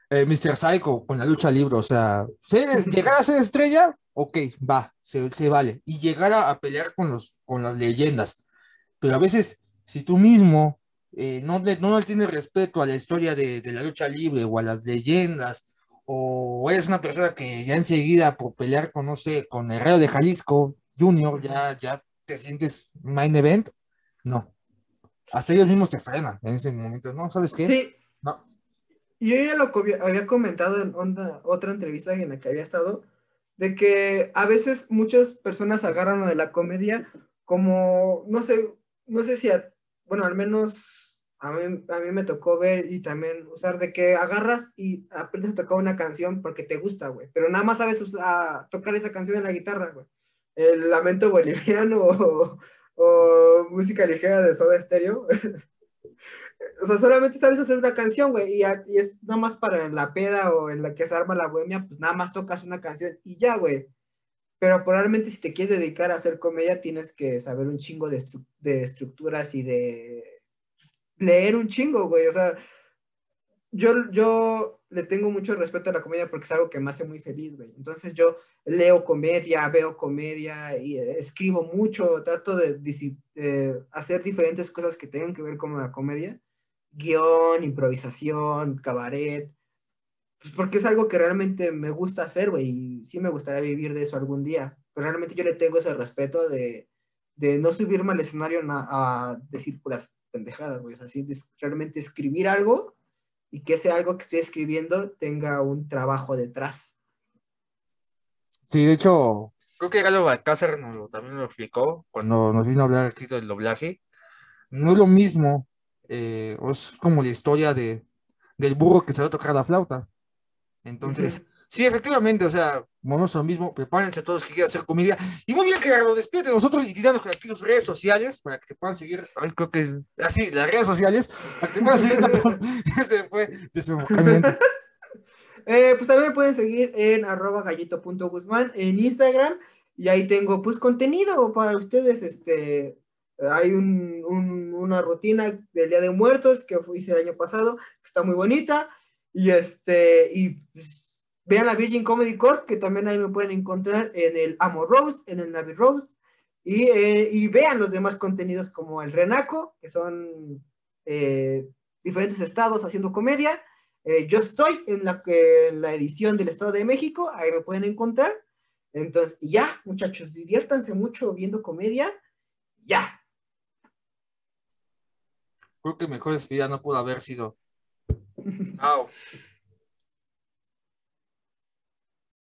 eh, Mr. Psycho con la lucha libre. O sea, llegar a ser estrella, ok, va, se, se, vale. Y llegar a, a, pelear con, los, con las leyendas. Pero a veces, si tú mismo eh, no, le, no le tienes respeto a la historia de, de, la lucha libre o a las leyendas, o eres una persona que ya enseguida por pelear con, no sé, con Herrero de Jalisco Junior, ya, ya te sientes main event, no. Hasta ellos mismos te frenan en ese momento, ¿no? ¿Sabes qué? Sí. No. Yo ya lo había comentado en onda, otra entrevista en la que había estado, de que a veces muchas personas agarran lo de la comedia como, no sé, no sé si, a, bueno, al menos a mí, a mí me tocó ver y también usar de que agarras y aprendes a tocar una canción porque te gusta, güey, pero nada más sabes usar, tocar esa canción en la guitarra, güey. El lamento boliviano o, o música ligera de Soda Stereo. o sea, solamente sabes hacer una canción, güey, y, y, es nada más para la peda o en la que se arma la bohemia, pues nada más tocas una canción y ya, güey. Pero probablemente si te quieres dedicar a hacer comedia, tienes que saber un chingo de, estru de estructuras y de leer un chingo, güey. O sea, yo, yo le tengo mucho respeto a la comedia porque es algo que me hace muy feliz, güey. Entonces yo leo comedia, veo comedia y escribo mucho, trato de, de hacer diferentes cosas que tengan que ver con la comedia. Guión, improvisación, cabaret. Pues porque es algo que realmente me gusta hacer, güey. Y sí me gustaría vivir de eso algún día. Pero realmente yo le tengo ese respeto de, de no subirme al escenario a, a decir puras pendejadas, güey. O sea, sí, realmente escribir algo y que ese algo que estoy escribiendo tenga un trabajo detrás. Sí, de hecho, creo que Galo Balcázar nos, también lo explicó cuando nos vino a hablar aquí del doblaje. No es lo mismo, eh, es como la historia de, del burro que se va a tocar la flauta. Entonces, uh -huh. sí, efectivamente, o sea, monoso mismo, prepárense a todos que quieran hacer comedia. Y muy bien, Gerardo, despídete de nosotros y tiranos aquí tus redes sociales para que te puedan seguir. Ay, creo que es así, las redes sociales, para que te puedan seguir. Ese fue desenfocamiento. Eh, pues también me pueden seguir en arroba gallito.guzmán en Instagram y ahí tengo pues contenido para ustedes, este, hay un, un, una rutina del Día de Muertos que hice el año pasado, que está muy bonita y este, y pues, vean la Virgin Comedy Corp, que también ahí me pueden encontrar en el Amo Rose, en el Navi Rose y, eh, y vean los demás contenidos como el Renaco, que son eh, diferentes estados haciendo comedia, eh, yo estoy en la, en la edición del Estado de México, ahí me pueden encontrar. Entonces, ya, muchachos, diviértanse mucho viendo comedia. Ya. Creo que mejor despedida no pudo haber sido. Chao.